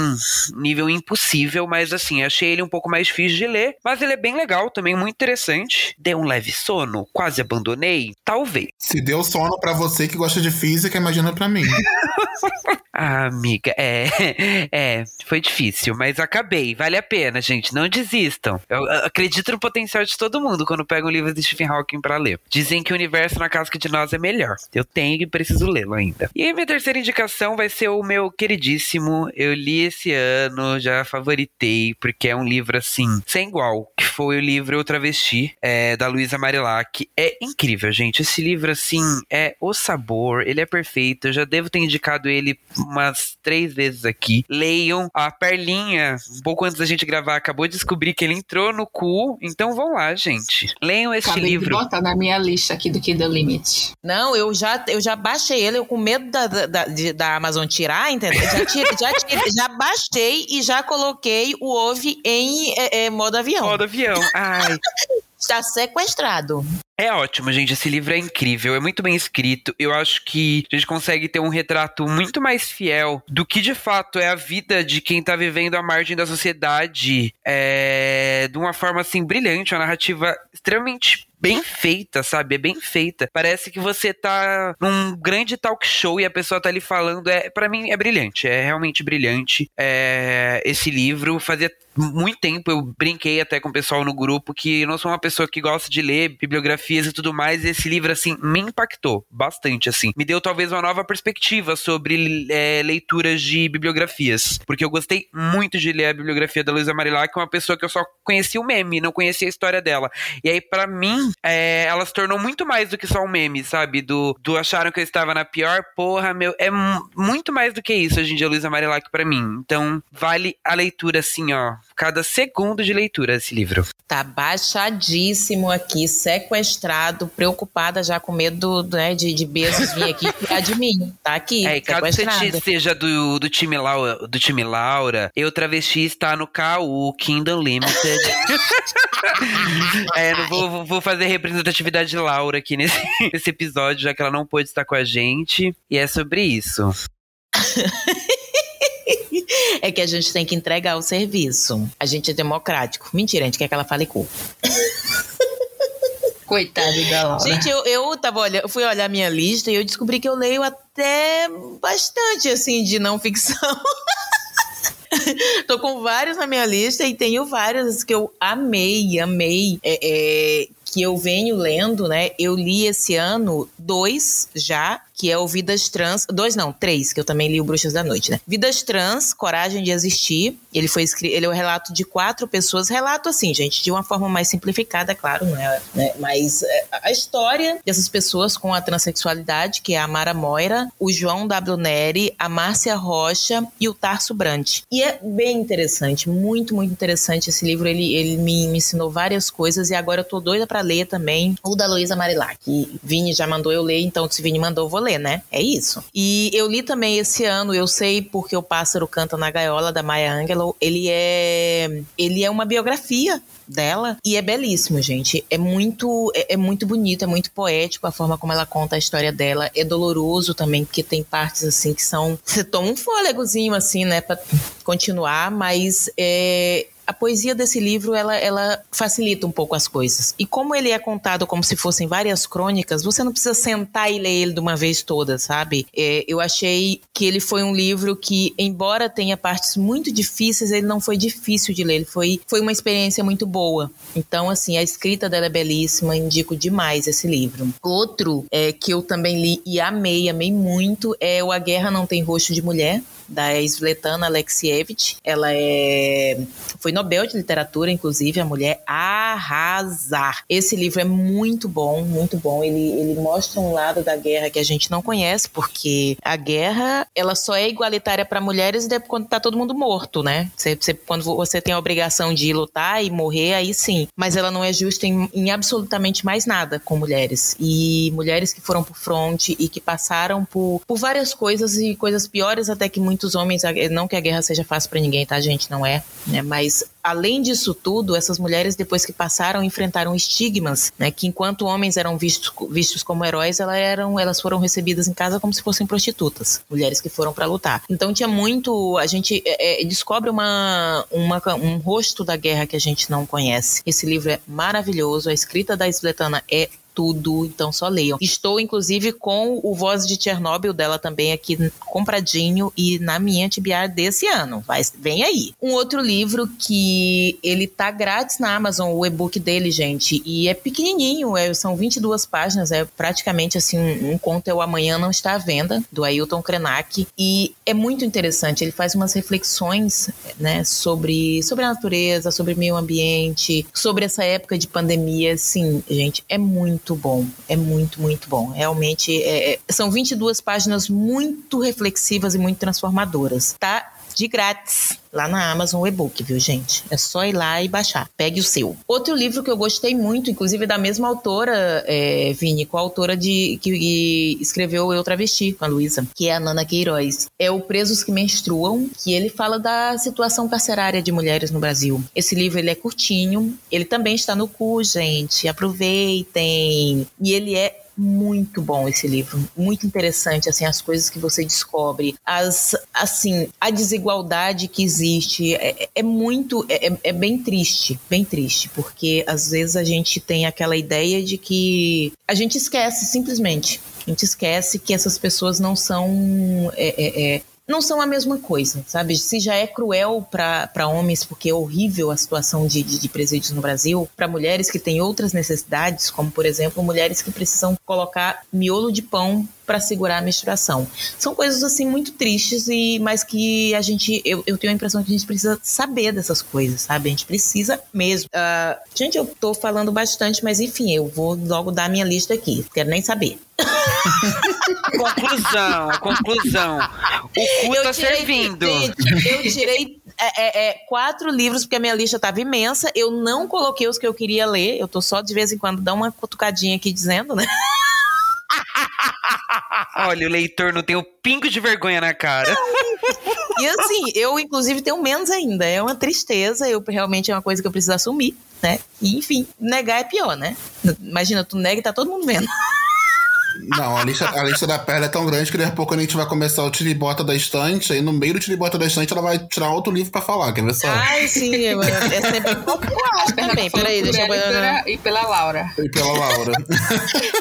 nível impossível, mas assim achei ele um pouco mais difícil de ler. Mas ele é bem legal, também muito interessante. Deu um leve sono, quase abandonei, talvez. Se deu sono para você que gosta de física, imagina para mim. ah, amiga, é, é, foi difícil, mas acabei. Vale a pena, gente. Não desistam. Eu acredito no potencial de todo mundo quando pega um livro de Stephen Hawking para ler. Dizem que o universo na casca de nós é melhor. Eu tenho e preciso lê-lo ainda. E a minha terceira indicação vai ser o meu queridíssimo. Eu li esse ano, já favoritei, porque é um livro assim, sem igual, que foi o livro Eu Travesti, é, da Luísa Marilac. É incrível, gente. Esse livro, assim, é o sabor, ele é perfeito. Eu já devo ter indicado ele umas três vezes aqui. Leiam. A Perlinha, um pouco antes da gente gravar, acabou de descobrir que ele entrou no cu. Então vão lá, gente. Leiam este Acabei livro. De botar na minha lista aqui do que The Limit. Não, eu já, eu já baixei ele, eu com medo da, da, de, da Amazon tirar, entendeu? Já, já, já baixei e já coloquei o OVE em é, é, modo avião. Modo avião, ai. Está sequestrado. É ótimo, gente. Esse livro é incrível, é muito bem escrito. Eu acho que a gente consegue ter um retrato muito mais fiel do que de fato é a vida de quem tá vivendo à margem da sociedade é, de uma forma assim brilhante, uma narrativa extremamente bem feita, sabe? É bem feita. Parece que você tá num grande talk show e a pessoa tá ali falando. É, para mim é brilhante, é realmente brilhante. É, esse livro fazia muito tempo eu brinquei até com o pessoal no grupo que eu não sou uma pessoa que gosta de ler bibliografias e tudo mais. E esse livro, assim, me impactou bastante, assim. Me deu talvez uma nova perspectiva sobre é, leituras de bibliografias. Porque eu gostei muito de ler a bibliografia da Luísa Marilac, uma pessoa que eu só conhecia o meme, não conhecia a história dela. E aí, para mim, é, ela se tornou muito mais do que só um meme, sabe? Do, do acharam que eu estava na pior, porra, meu. É muito mais do que isso hoje em dia, Luísa Marilac, para mim. Então, vale a leitura, assim, ó. Cada segundo de leitura esse livro. Tá baixadíssimo aqui, sequestrado, preocupada já com medo né, de, de Bezos vir aqui e de mim. Tá aqui. É, caso você seja do, do, time Laura, do time Laura, eu travesti está no KU, Kingdom Limited. é, não vou, vou fazer representatividade de Laura aqui nesse, nesse episódio, já que ela não pôde estar com a gente. E é sobre isso. é que a gente tem que entregar o serviço. A gente é democrático. Mentira, a gente quer que ela fale cu. Coitada da Laura. Gente, eu, eu, tava olhando, eu fui olhar minha lista e eu descobri que eu leio até bastante, assim, de não ficção. Tô com vários na minha lista e tenho vários que eu amei, amei. É, é, que eu venho lendo, né? Eu li esse ano dois já, que é o Vidas Trans. Dois não, três, que eu também li o Bruxas da Noite, né? Vidas Trans, Coragem de Existir. Ele foi escrito, ele é o um relato de quatro pessoas. Relato assim, gente, de uma forma mais simplificada, claro, não é? Né? Mas é, a história dessas pessoas com a transexualidade, que é a Mara Moira, o João W. Neri, a Márcia Rocha e o Tarso Brandt. E é bem interessante, muito, muito interessante esse livro. Ele, ele me, me ensinou várias coisas e agora eu tô doida para ler também o da Luísa Marilac. que Vini já mandou eu ler, então se Vini mandou, eu vou ler, né? É isso. E eu li também esse ano, eu sei porque o pássaro canta na gaiola da Maya Angelou. Ele é ele é uma biografia dela e é belíssimo, gente. É muito é, é, muito bonito, é muito poético a forma como ela conta a história dela. É doloroso também, porque tem partes assim que são você toma um fôlegozinho assim, né, para continuar, mas é a poesia desse livro ela, ela facilita um pouco as coisas. E como ele é contado como se fossem várias crônicas, você não precisa sentar e ler ele de uma vez toda, sabe? É, eu achei que ele foi um livro que, embora tenha partes muito difíceis, ele não foi difícil de ler. Ele foi, foi uma experiência muito boa. Então, assim, a escrita dela é belíssima, indico demais esse livro. Outro é, que eu também li e amei, amei muito, é o A Guerra Não Tem Rosto de Mulher, da Svetlana Alexievich. Ela é foi Nobel de Literatura, inclusive, a mulher arrasar. Esse livro é muito bom, muito bom. Ele, ele mostra um lado da guerra que a gente não conhece, porque a guerra ela só é igualitária para mulheres quando tá todo mundo morto, né? Você, quando você tem a obrigação de lutar e morrer, aí sim. Mas ela não é justa em, em absolutamente mais nada com mulheres. E mulheres que foram pro fronte e que passaram por, por várias coisas e coisas piores até que muito muitos homens, não que a guerra seja fácil para ninguém, tá, gente? Não é, né? Mas além disso tudo, essas mulheres, depois que passaram, enfrentaram estigmas, né? Que enquanto homens eram vistos, vistos como heróis, elas, eram, elas foram recebidas em casa como se fossem prostitutas, mulheres que foram para lutar. Então tinha muito. A gente é, é, descobre uma, uma, um rosto da guerra que a gente não conhece. Esse livro é maravilhoso, a escrita da Svetlana é tudo, então só leiam. Estou, inclusive, com o Voz de Chernobyl dela também aqui compradinho e na minha TBR desse ano. Vai, vem aí. Um outro livro que ele tá grátis na Amazon, o e-book dele, gente, e é pequenininho, é, são 22 páginas, é praticamente assim, um, um conto é o Amanhã Não Está à Venda, do Ailton Krenak, e é muito interessante, ele faz umas reflexões, né, sobre, sobre a natureza, sobre meio ambiente, sobre essa época de pandemia, assim, gente, é muito muito bom. É muito, muito bom. Realmente, é, é são 22 páginas muito reflexivas e muito transformadoras. Tá de grátis lá na Amazon o e-book, viu, gente? É só ir lá e baixar. Pegue o seu. Outro livro que eu gostei muito, inclusive da mesma autora, é, Vini, com a autora de que escreveu Eu Travesti, com a Luísa, que é a Nana Queiroz. É o Presos que Menstruam, que ele fala da situação carcerária de mulheres no Brasil. Esse livro ele é curtinho, ele também está no cu, gente. Aproveitem. E ele é muito bom esse livro, muito interessante assim as coisas que você descobre, as assim a desigualdade que existe é, é muito é, é, é bem triste, bem triste, porque às vezes a gente tem aquela ideia de que a gente esquece simplesmente. A gente esquece que essas pessoas não são é, é, é não são a mesma coisa, sabe? Se já é cruel para homens, porque é horrível a situação de, de, de presídios no Brasil, para mulheres que têm outras necessidades, como por exemplo, mulheres que precisam colocar miolo de pão para segurar a menstruação. São coisas assim muito tristes e mas que a gente eu, eu tenho a impressão que a gente precisa saber dessas coisas, sabe? A gente precisa mesmo. Uh, gente, eu tô falando bastante, mas enfim, eu vou logo dar minha lista aqui. Quero nem saber. conclusão, conclusão. O cu eu tá tirei, servindo. eu tirei é, é, é, quatro livros, porque a minha lista estava imensa. Eu não coloquei os que eu queria ler. Eu tô só de vez em quando dando uma cutucadinha aqui dizendo, né? Olha, o leitor não tem o pingo de vergonha na cara. e assim, eu inclusive tenho menos ainda. É uma tristeza, eu realmente é uma coisa que eu preciso assumir, né? E enfim, negar é pior, né? Imagina, tu nega e tá todo mundo vendo. Não, a lista, a lista da perna é tão grande que daqui a pouco a gente vai começar o tiribota da estante, aí no meio do tiribota da estante ela vai tirar outro livro pra falar, quer ver só? Ai, sim, é, é sempre popular também. Peraí, deixa eu ver. E pela Laura. E pela Laura.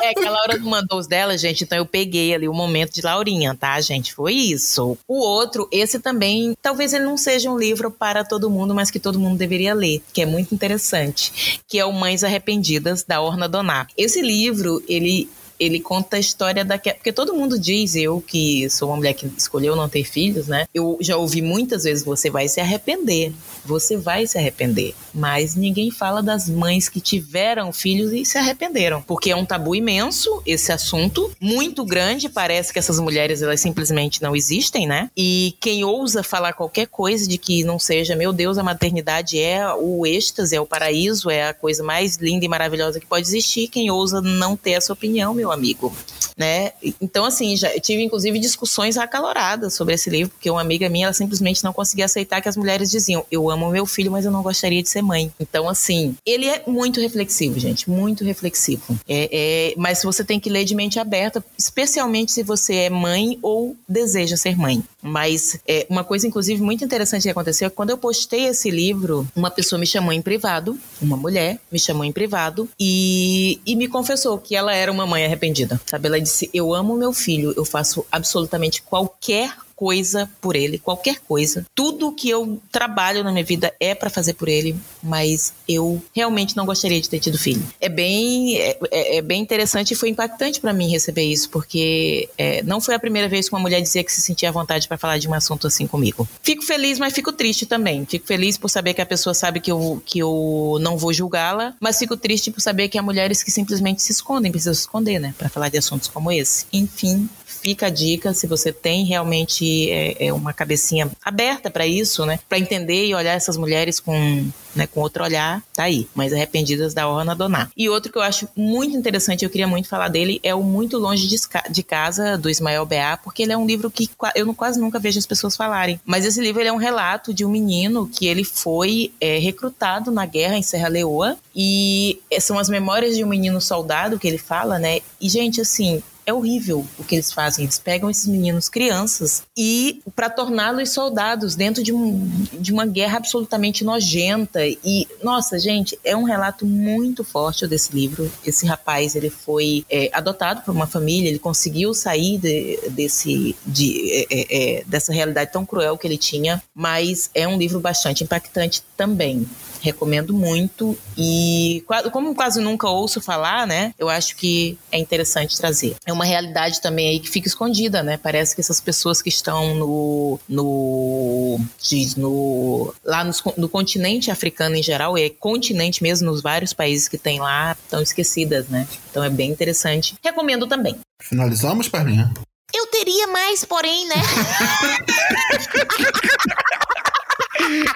é que a Laura não mandou os dela, gente, então eu peguei ali o momento de Laurinha, tá, gente? Foi isso. O outro, esse também, talvez ele não seja um livro para todo mundo, mas que todo mundo deveria ler, que é muito interessante, que é o Mães Arrependidas, da Orna Donar. Esse livro, ele ele conta a história da porque todo mundo diz eu que sou uma mulher que escolheu não ter filhos, né? Eu já ouvi muitas vezes você vai se arrepender. Você vai se arrepender, mas ninguém fala das mães que tiveram filhos e se arrependeram, porque é um tabu imenso esse assunto, muito grande, parece que essas mulheres elas simplesmente não existem, né? E quem ousa falar qualquer coisa de que não seja, meu Deus, a maternidade é o êxtase, é o paraíso, é a coisa mais linda e maravilhosa que pode existir, quem ousa não ter essa opinião, meu amigo, né? Então assim, já tive inclusive discussões acaloradas sobre esse livro, porque uma amiga minha ela simplesmente não conseguia aceitar que as mulheres diziam: "Eu amo meu filho, mas eu não gostaria de ser mãe". Então assim, ele é muito reflexivo, gente, muito reflexivo. É, é, mas você tem que ler de mente aberta, especialmente se você é mãe ou deseja ser mãe. Mas é, uma coisa, inclusive, muito interessante que aconteceu é que quando eu postei esse livro, uma pessoa me chamou em privado, uma mulher me chamou em privado e, e me confessou que ela era uma mãe arrependida. Sabe? Ela disse: Eu amo meu filho, eu faço absolutamente qualquer coisa por ele, qualquer coisa. Tudo que eu trabalho na minha vida é para fazer por ele, mas eu realmente não gostaria de ter tido filho. É bem, é, é, é bem interessante e foi impactante para mim receber isso, porque é, não foi a primeira vez que uma mulher dizia que se sentia à vontade para falar de um assunto assim comigo. Fico feliz, mas fico triste também. Fico feliz por saber que a pessoa sabe que eu, que eu não vou julgá-la, mas fico triste por saber que há mulheres que simplesmente se escondem, precisam se esconder, né, para falar de assuntos como esse. Enfim, fica a dica se você tem realmente é, é uma cabecinha aberta para isso, né? Para entender e olhar essas mulheres com, né, com outro olhar, tá aí. Mas arrependidas da Orna Donar. E outro que eu acho muito interessante, eu queria muito falar dele, é o Muito Longe de, de Casa, do Ismael Beá, porque ele é um livro que eu quase nunca vejo as pessoas falarem. Mas esse livro é um relato de um menino que ele foi é, recrutado na guerra em Serra Leoa e são as memórias de um menino soldado que ele fala, né? E, gente, assim, é horrível o que eles fazem. Eles pegam esses meninos crianças e para torná-los soldados dentro de, um, de uma guerra absolutamente nojenta. E, nossa, gente, é um relato muito forte desse livro. Esse rapaz, ele foi é, adotado por uma família, ele conseguiu sair de, desse, de, é, é, é dessa realidade tão cruel que ele tinha, mas é um livro bastante impactante também recomendo muito. E como quase nunca ouço falar, né? Eu acho que é interessante trazer. É uma realidade também aí que fica escondida, né? Parece que essas pessoas que estão no. no, diz, no lá no, no continente africano em geral, e é continente mesmo, nos vários países que tem lá, estão esquecidas, né? Então é bem interessante. Recomendo também. Finalizamos, Perninha? Eu teria mais, porém, né?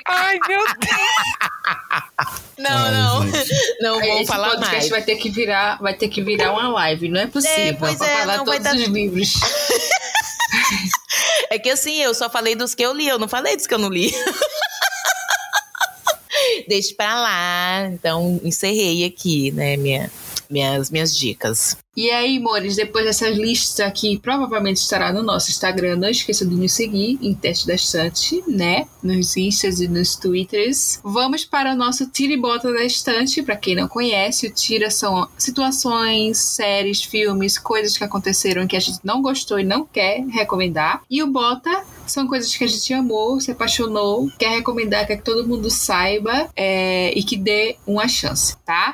Ai, meu Deus! Não, Ai, não. Gente. Não vamos Esse falar mais. vai ter que virar, vai ter que virar uma live, não é possível. É, pois é, falar não todos vai dar... os livros. É que assim, eu só falei dos que eu li, eu não falei dos que eu não li. Deixa pra lá. Então, encerrei aqui, né, minha, minhas, minhas dicas. E aí, amores, depois dessas listas aqui, provavelmente estará no nosso Instagram. Não esqueça de nos seguir em Teste da Estante, né? Nos Instas e nos Twitters. Vamos para o nosso Tira e Bota da Estante. Para quem não conhece, o Tira são situações, séries, filmes, coisas que aconteceram que a gente não gostou e não quer recomendar. E o Bota são coisas que a gente amou, se apaixonou, quer recomendar, quer que todo mundo saiba é, e que dê uma chance, tá?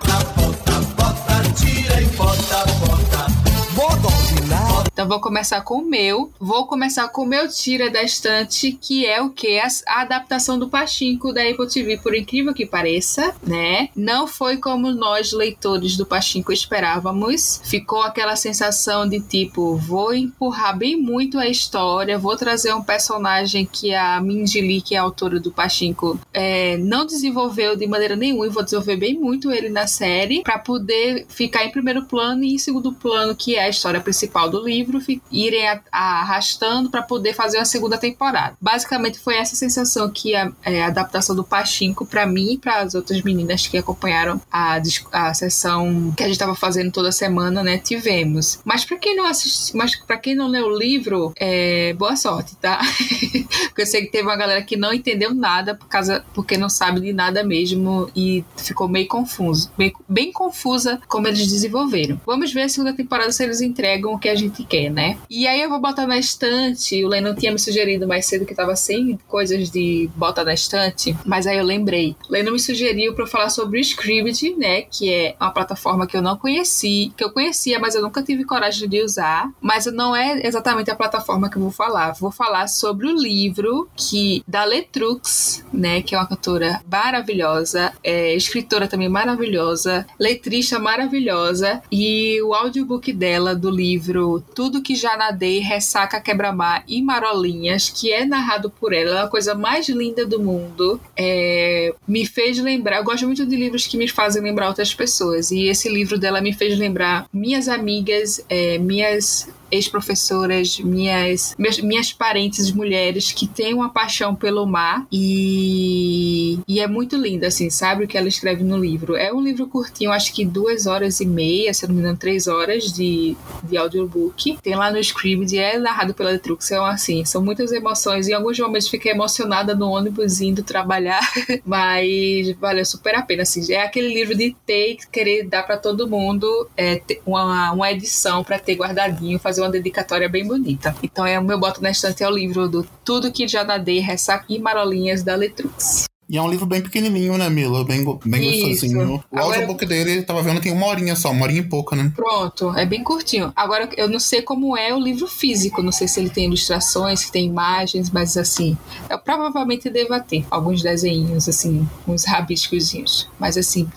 Então vou começar com o meu. Vou começar com o meu tira da estante, que é o que? A, adaptação do Pachinko da Apple TV, por incrível que pareça, né? Não foi como nós, leitores do Pachinko, esperávamos. Ficou aquela sensação de tipo, vou empurrar bem muito a história, vou trazer um personagem que a Minji Lee, que é a autora do Pachinko, é, não desenvolveu de maneira nenhuma e vou desenvolver bem muito ele na série para poder ficar em primeiro plano e em segundo plano, que é a história principal do livro livro irem a, a, arrastando para poder fazer uma segunda temporada. Basicamente foi essa sensação que a, é, a adaptação do Pachinko para mim e para as outras meninas que acompanharam a, a sessão que a gente estava fazendo toda semana, né, tivemos. Mas para quem não assiste, mas para quem não leu o livro, é, boa sorte, tá? porque eu sei que teve uma galera que não entendeu nada por causa porque não sabe de nada mesmo e ficou meio confuso, bem, bem confusa como eles desenvolveram. Vamos ver a segunda temporada se eles entregam o que a gente quer né? E aí eu vou botar na estante. O Lennon tinha me sugerido mais cedo que tava sem coisas de botar na estante, mas aí eu lembrei. O Lennon me sugeriu para falar sobre o Scribd, né? Que é uma plataforma que eu não conheci, que eu conhecia, mas eu nunca tive coragem de usar. Mas não é exatamente a plataforma que eu vou falar. Vou falar sobre o livro que da Letrux, né? Que é uma cantora maravilhosa, é escritora também maravilhosa, letrista maravilhosa e o audiobook dela do livro Tudo que já nadei, ressaca, quebra-mar e marolinhas, que é narrado por ela, é a coisa mais linda do mundo. É, me fez lembrar, eu gosto muito de livros que me fazem lembrar outras pessoas e esse livro dela me fez lembrar minhas amigas, é, minhas ex-professoras, minhas, minhas, minhas parentes mulheres que têm uma paixão pelo mar e, e é muito linda, assim, sabe o que ela escreve no livro. É um livro curtinho, acho que duas horas e meia, se não me engano, três horas de, de audiobook. Tem lá no Scribd é narrado pela Letrux. Então, assim, são muitas emoções. Em alguns momentos fiquei emocionada no ônibus indo trabalhar, mas valeu super a pena, assim. É aquele livro de ter, querer dar para todo mundo é, uma, uma edição para ter guardadinho, fazer uma dedicatória bem bonita. Então é o meu boto na estante é o livro do Tudo que já nadei, Ressaca e Marolinhas da Letrux. E é um livro bem pequenininho, né, Mila? Bem, bem gostosinho. O Agora, audiobook dele, tava vendo, tem uma horinha só, uma horinha e pouca, né? Pronto, é bem curtinho. Agora, eu não sei como é o livro físico, não sei se ele tem ilustrações, se tem imagens, mas assim, eu provavelmente deva ter alguns desenhos, assim, uns rabiscozinhos. Mas assim,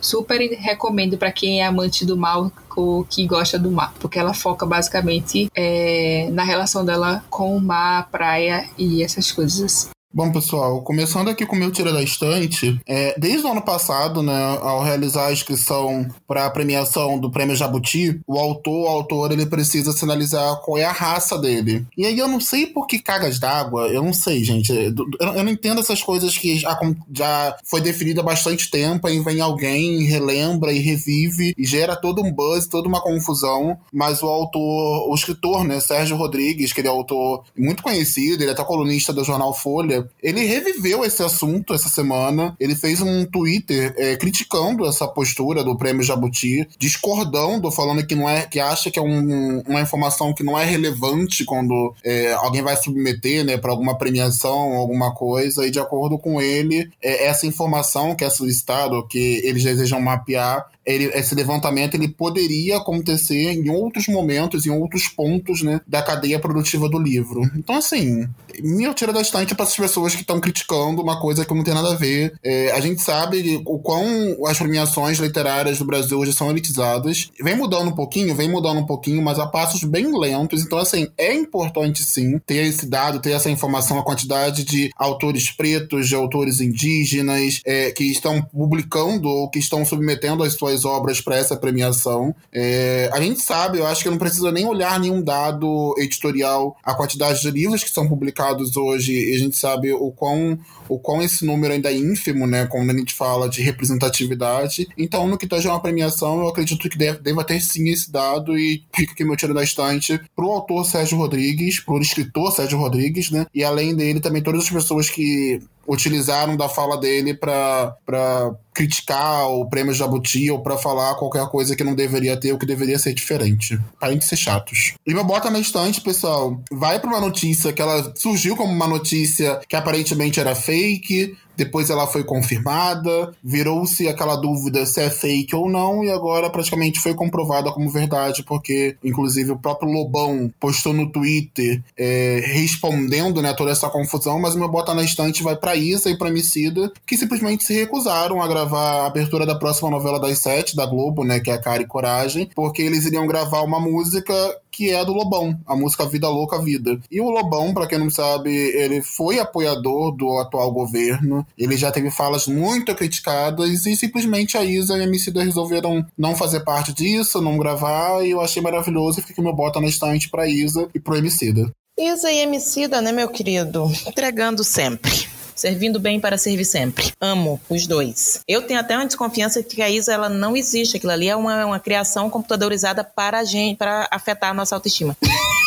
super recomendo para quem é amante do mal ou que gosta do mar, porque ela foca basicamente é, na relação dela com o mar, a praia e essas coisas. Bom, pessoal, começando aqui com o meu tira da estante, é, desde o ano passado, né, ao realizar a inscrição para a premiação do Prêmio Jabuti, o autor, autor, ele precisa sinalizar qual é a raça dele. E aí eu não sei por que cagas d'água, eu não sei, gente. Eu, eu, não entendo essas coisas que já, já foi definida há bastante tempo, aí vem alguém, relembra e revive, e gera todo um buzz, toda uma confusão, mas o autor, o escritor, né, Sérgio Rodrigues, que ele é autor muito conhecido, ele é até colunista do jornal Folha, ele reviveu esse assunto essa semana. Ele fez um Twitter é, criticando essa postura do prêmio Jabuti, discordando, falando que não é, que acha que é um, uma informação que não é relevante quando é, alguém vai submeter, né, para alguma premiação, alguma coisa. E de acordo com ele, é, essa informação que é solicitado, que eles desejam mapear, ele, esse levantamento ele poderia acontecer em outros momentos, em outros pontos, né, da cadeia produtiva do livro. Então, assim, me tira da estante para essas pessoas que estão criticando uma coisa que não tem nada a ver. É, a gente sabe o quão as premiações literárias do Brasil hoje são elitizadas. Vem mudando um pouquinho, vem mudando um pouquinho, mas a passos bem lentos. Então, assim, é importante sim ter esse dado, ter essa informação, a quantidade de autores pretos, de autores indígenas, é, que estão publicando ou que estão submetendo as suas obras para essa premiação. É, a gente sabe, eu acho que não precisa nem olhar nenhum dado editorial, a quantidade de livros que são publicados hoje, e a gente sabe o quão, o quão esse número ainda é ínfimo, né, quando a gente fala de representatividade. Então, no que tange a uma premiação, eu acredito que deve, deva ter sim esse dado, e fica aqui meu tiro da estante pro autor Sérgio Rodrigues, pro escritor Sérgio Rodrigues, né, e além dele também todas as pessoas que utilizaram da fala dele para criticar o prêmio Jabuti ou para falar qualquer coisa que não deveria ter ou que deveria ser diferente. Parem de ser chatos. E meu bota na estante, pessoal, vai para uma notícia que ela surgiu como uma notícia que aparentemente era fake, depois ela foi confirmada, virou-se aquela dúvida se é fake ou não, e agora praticamente foi comprovada como verdade, porque inclusive o próprio Lobão postou no Twitter é, respondendo né, toda essa confusão, mas o meu bota na estante vai para Isa e para Micida, que simplesmente se recusaram a gravar a abertura da próxima novela das sete da Globo, né, que é a Cara e Coragem, porque eles iriam gravar uma música que é do Lobão, a música Vida Louca Vida. E o Lobão, para quem não sabe, ele foi apoiador do atual governo, ele já teve falas muito criticadas e simplesmente a Isa e a Emicida resolveram não fazer parte disso, não gravar, e eu achei maravilhoso e fiquei meu bota na estante pra Isa e pro Emicida. Isa e Emicida, né, meu querido? Entregando sempre servindo bem para servir sempre. Amo os dois. Eu tenho até uma desconfiança de que a Isa ela não existe. Aquilo ali é uma, uma criação computadorizada para a gente, para afetar a nossa autoestima.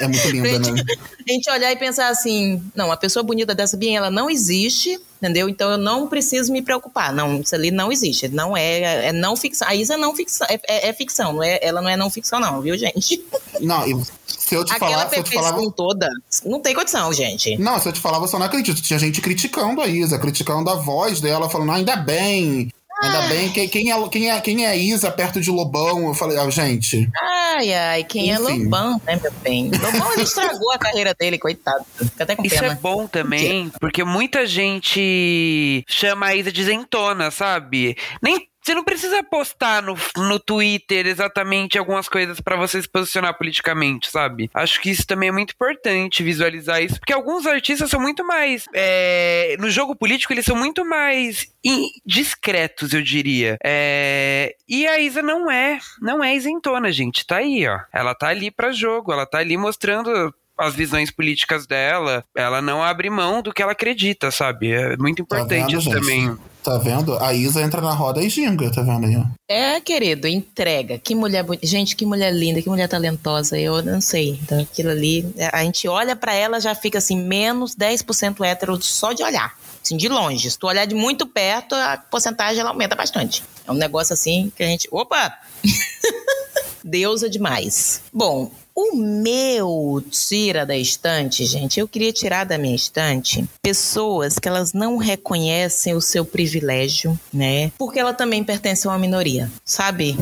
É muito linda, Gente, né? A gente olhar e pensar assim, não, a pessoa bonita dessa bem, ela não existe, entendeu? Então eu não preciso me preocupar. Não, isso ali não existe. Não é, é não ficção. A Isa é não ficção, é, é, é ficção, não é, ela não é não ficção, não, viu, gente? Não, e se eu te Aquela falar, se eu te perfeição falava. toda, não tem condição, gente. Não, se eu te falar, você não acredita. Tinha gente criticando a Isa, criticando a voz dela, falando, "Ah, ainda bem. Ainda Ah. bem, quem, quem, é, quem, é, quem é a Isa perto de Lobão? Eu falei, ah, gente. Ai, ai, quem é Enfim. Lobão, né, meu bem? Lobão, ele estragou a carreira dele, coitado. Fica até com Isso é pena. bom também, porque muita gente chama a Isa de isentona, sabe? Nem você não precisa postar no, no Twitter exatamente algumas coisas pra você se posicionar politicamente, sabe? Acho que isso também é muito importante visualizar isso, porque alguns artistas são muito mais. é, no jogo político, eles são muito mais discretos, eu diria. É, e a Isa não é, não é isentona, gente. Tá aí, ó. Ela tá ali pra jogo, ela tá ali mostrando as visões políticas dela, ela não abre mão do que ela acredita, sabe? É muito Tá importante vendo, isso gente? também. Tá vendo? A Isa entra na roda e ginga, tá vendo aí? É, querido, entrega. Que mulher bonita. Gente, que mulher linda, que mulher talentosa. Eu não sei. Então, aquilo ali, a gente olha pra ela já fica assim, menos 10% hétero só de olhar. Assim, de longe. Se tu olhar de muito perto, a porcentagem ela aumenta bastante. É um negócio assim que a gente. Opa! Deusa demais. Bom, o meu tira da estante, gente, eu queria tirar da minha estante pessoas que elas não reconhecem o seu privilégio, né? Porque ela também pertence a uma minoria, sabe?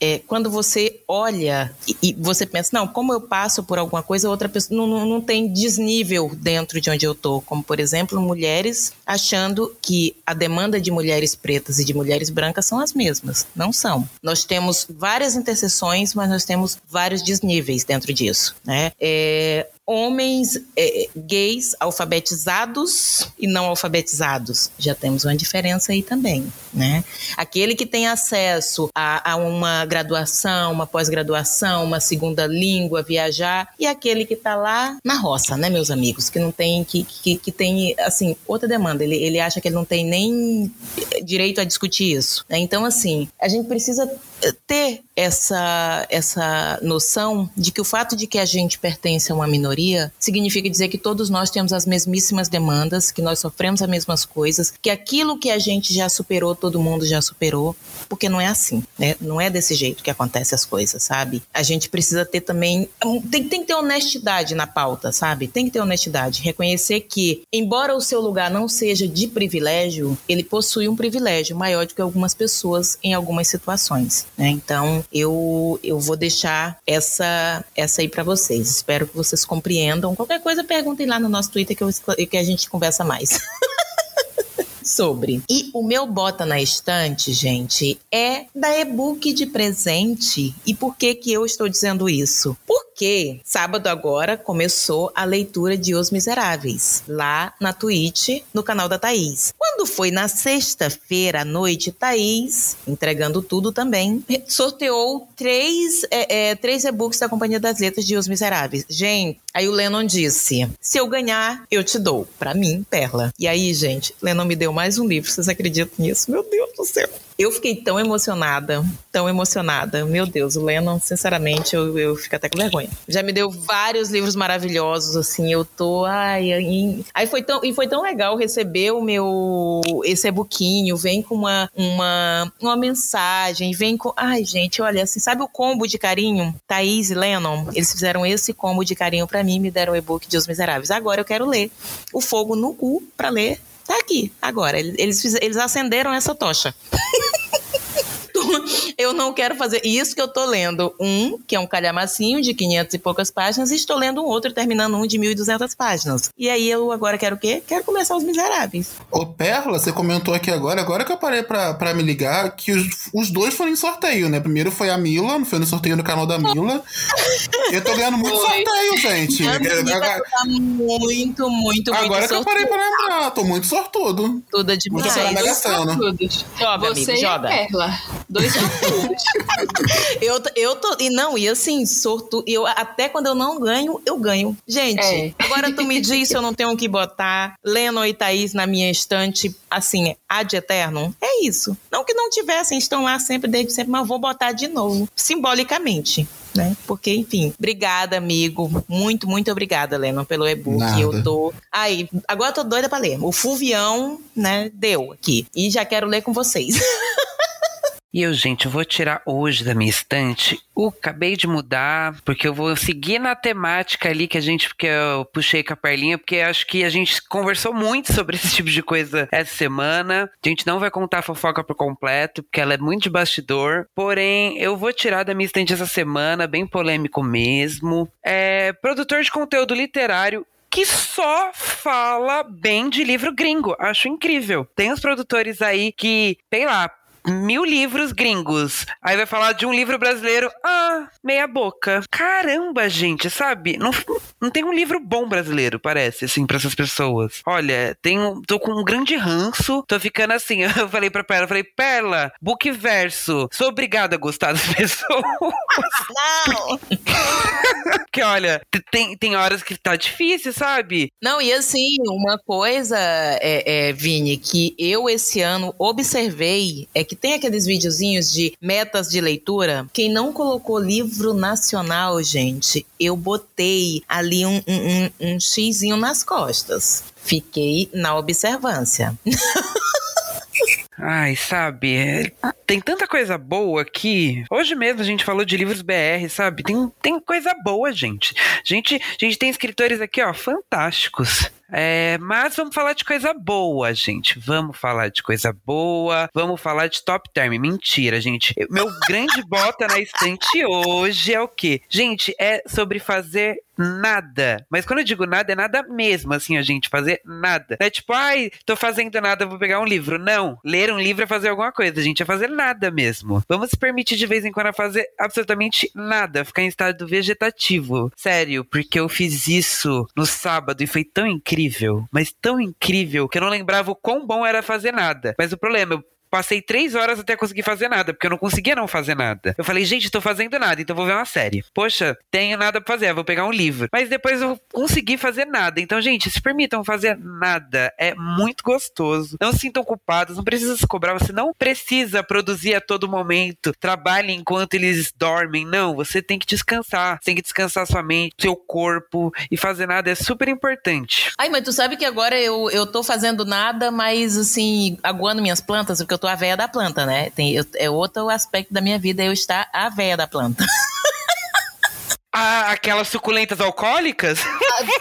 É, quando você olha e, e você pensa, não, como eu passo por alguma coisa, outra pessoa não, não, não tem desnível dentro de onde eu tô. Como, por exemplo, mulheres achando que a demanda de mulheres pretas e de mulheres brancas são as mesmas. Não são. Nós temos várias interseções, mas nós temos vários desníveis dentro disso, né? É, homens é, gays alfabetizados e não alfabetizados. Já temos uma diferença aí também, né? Aquele que tem acesso a, a uma graduação, uma pós-graduação, uma segunda língua, viajar, e aquele que está lá na roça, né, meus amigos? Que não tem, que, que, que tem, assim, outra demanda. Ele, ele acha que ele não tem nem direito a discutir isso. Né? Então, assim, a gente precisa ter essa, essa noção de que o fato de que a gente pertence a uma minoria significa dizer que todos nós temos as mesmíssimas demandas, que nós sofremos as mesmas coisas, que aquilo que a gente já superou, todo mundo já superou, porque não é assim, né? Não é desse jeito que acontecem as coisas, sabe? A gente precisa ter também. Tem, tem que ter honestidade na pauta, sabe? Tem que ter honestidade. Reconhecer que, embora o seu lugar não seja de privilégio, ele possui um privilégio maior do que algumas pessoas em algumas situações. Né? Então, eu, eu vou deixar essa, essa aí para vocês. Espero que vocês compreendam. Qualquer coisa, perguntem lá no nosso Twitter que, eu, que a gente conversa mais. sobre. E o meu bota na estante, gente, é da e-book de presente. E por que que eu estou dizendo isso? Porque sábado agora começou a leitura de Os Miseráveis, lá na Twitch, no canal da Thaís. Quando foi na sexta-feira à noite, Thaís, entregando tudo também, sorteou três, é, é, três e-books da Companhia das Letras de Os Miseráveis. Gente, aí o Lennon disse, se eu ganhar, eu te dou. Pra mim, Perla. E aí, gente, Lennon me deu mais um livro, vocês acreditam nisso? Meu Deus do céu. Eu fiquei tão emocionada, tão emocionada. Meu Deus, o Lennon, sinceramente, eu, eu fico até com vergonha. Já me deu vários livros maravilhosos, assim, eu tô. Ai, aí, aí foi tão, e foi tão legal receber o meu. Esse e-bookinho, vem com uma, uma, uma mensagem, vem com. Ai, gente, olha, assim, sabe o combo de carinho? Thaís e Lennon, eles fizeram esse combo de carinho pra mim me deram o e-book de Os Miseráveis. Agora eu quero ler O Fogo no Cu pra ler tá aqui, agora. Eles, eles acenderam essa tocha. eu não quero fazer isso que eu tô lendo. Um, que é um calhamacinho de 500 e poucas páginas, e estou lendo um outro, terminando um de 1.200 páginas. E aí eu agora quero o quê? Quero começar Os Miseráveis. Ô, Perla, você comentou aqui agora, agora que eu parei pra, pra me ligar, que os, os dois foram em sorteio, né? Primeiro foi a Mila, foi no sorteio no canal da Mila. eu tô ganhando muito Foi. sorteio, gente. Agora, tá muito, muito, Agora muito que eu parei pra lembrar, tô muito sortudo. sortuda demais. Na Mega Sena. sortudos. Joga, Você amigo, e joga. Perla. Dois. Eu, eu tô. E não, e assim, sortu. Eu, até quando eu não ganho, eu ganho. Gente, É. agora tu me diz se eu não tenho o que botar Leno e Thaís na minha estante, assim, ad eterno. É isso. Não que não tivessem, estão lá sempre, desde sempre, mas vou botar de novo. Simbolicamente. né? Porque, enfim, obrigada, amigo. Muito, muito obrigada, Lennon, pelo e-book. Nada. Eu tô. Aí, agora eu tô doida pra ler. O Fulvião, né, deu aqui. E já quero ler com vocês. E eu, gente, eu vou tirar hoje da minha estante. Uh, acabei de mudar, porque eu vou seguir na temática ali que a gente, porque eu puxei com a perlinha, porque acho que a gente conversou muito sobre esse tipo de coisa essa semana. A gente não vai contar a fofoca por completo, porque ela é muito de bastidor. Porém, eu vou tirar da minha estante essa semana, bem polêmico mesmo. É produtor de conteúdo literário que só fala bem de livro gringo. Acho incrível. Tem os produtores aí que, sei lá, mil livros gringos. Aí vai falar de um livro brasileiro, ah, meia boca. Caramba, gente, sabe? Não, não tem um livro bom brasileiro, parece, assim, pra essas pessoas. Olha, tenho, tô com um grande ranço, tô ficando assim. Eu falei pra Perla, falei, Perla, book verso, sou obrigada a gostar das pessoas. Não! Porque, olha, tem, tem horas que tá difícil, sabe? Não, e assim, uma coisa, é, é, Vini, que eu esse ano observei é que tem aqueles videozinhos de metas de leitura. Quem não colocou livro nacional, gente, eu botei ali um, um, um, um xizinho nas costas. Fiquei na observância. Ai, sabe, tem tanta coisa boa aqui. Hoje mesmo a gente falou de livros BR, sabe? Tem, tem coisa boa, gente. gente. Gente tem escritores aqui, ó, fantásticos. É, mas vamos falar de coisa boa, gente. Vamos falar de coisa boa. Vamos falar de top term. Mentira, gente. Eu- Meu grande bota na estante hoje é o quê? Gente, é sobre fazer nada. Mas quando eu digo nada, é nada mesmo, assim, a gente fazer nada. Não é tipo, ai, tô fazendo nada, vou pegar um livro. Não. Ler um livro é fazer alguma coisa, gente. É fazer nada mesmo. Vamos se permitir de vez em quando fazer absolutamente nada. Ficar em estado vegetativo. Sério, porque eu fiz isso no sábado e foi tão incrível. Mas tão incrível que eu não lembrava o quão bom era fazer nada. Mas o problema, eu Passei três horas até conseguir fazer nada, porque eu não conseguia não fazer nada. Eu falei, gente, tô fazendo nada, então vou ver uma série. Poxa, tenho nada pra fazer, vou pegar um livro. Mas depois eu consegui fazer nada. Então, gente, se permitam fazer nada. É muito gostoso. Não se sintam culpados, não precisa se cobrar. Você não precisa produzir a todo momento. Trabalhe enquanto eles dormem. Não, você tem que descansar. Você tem que descansar sua mente, seu corpo. E fazer nada é super importante. Ai, mas tu sabe que agora eu, eu tô fazendo nada, mas assim, aguando minhas plantas, porque eu tô a véia da planta, né? Tem, eu- é outro aspecto da minha vida, eu estar a véia da planta. Ah, aquelas suculentas alcoólicas?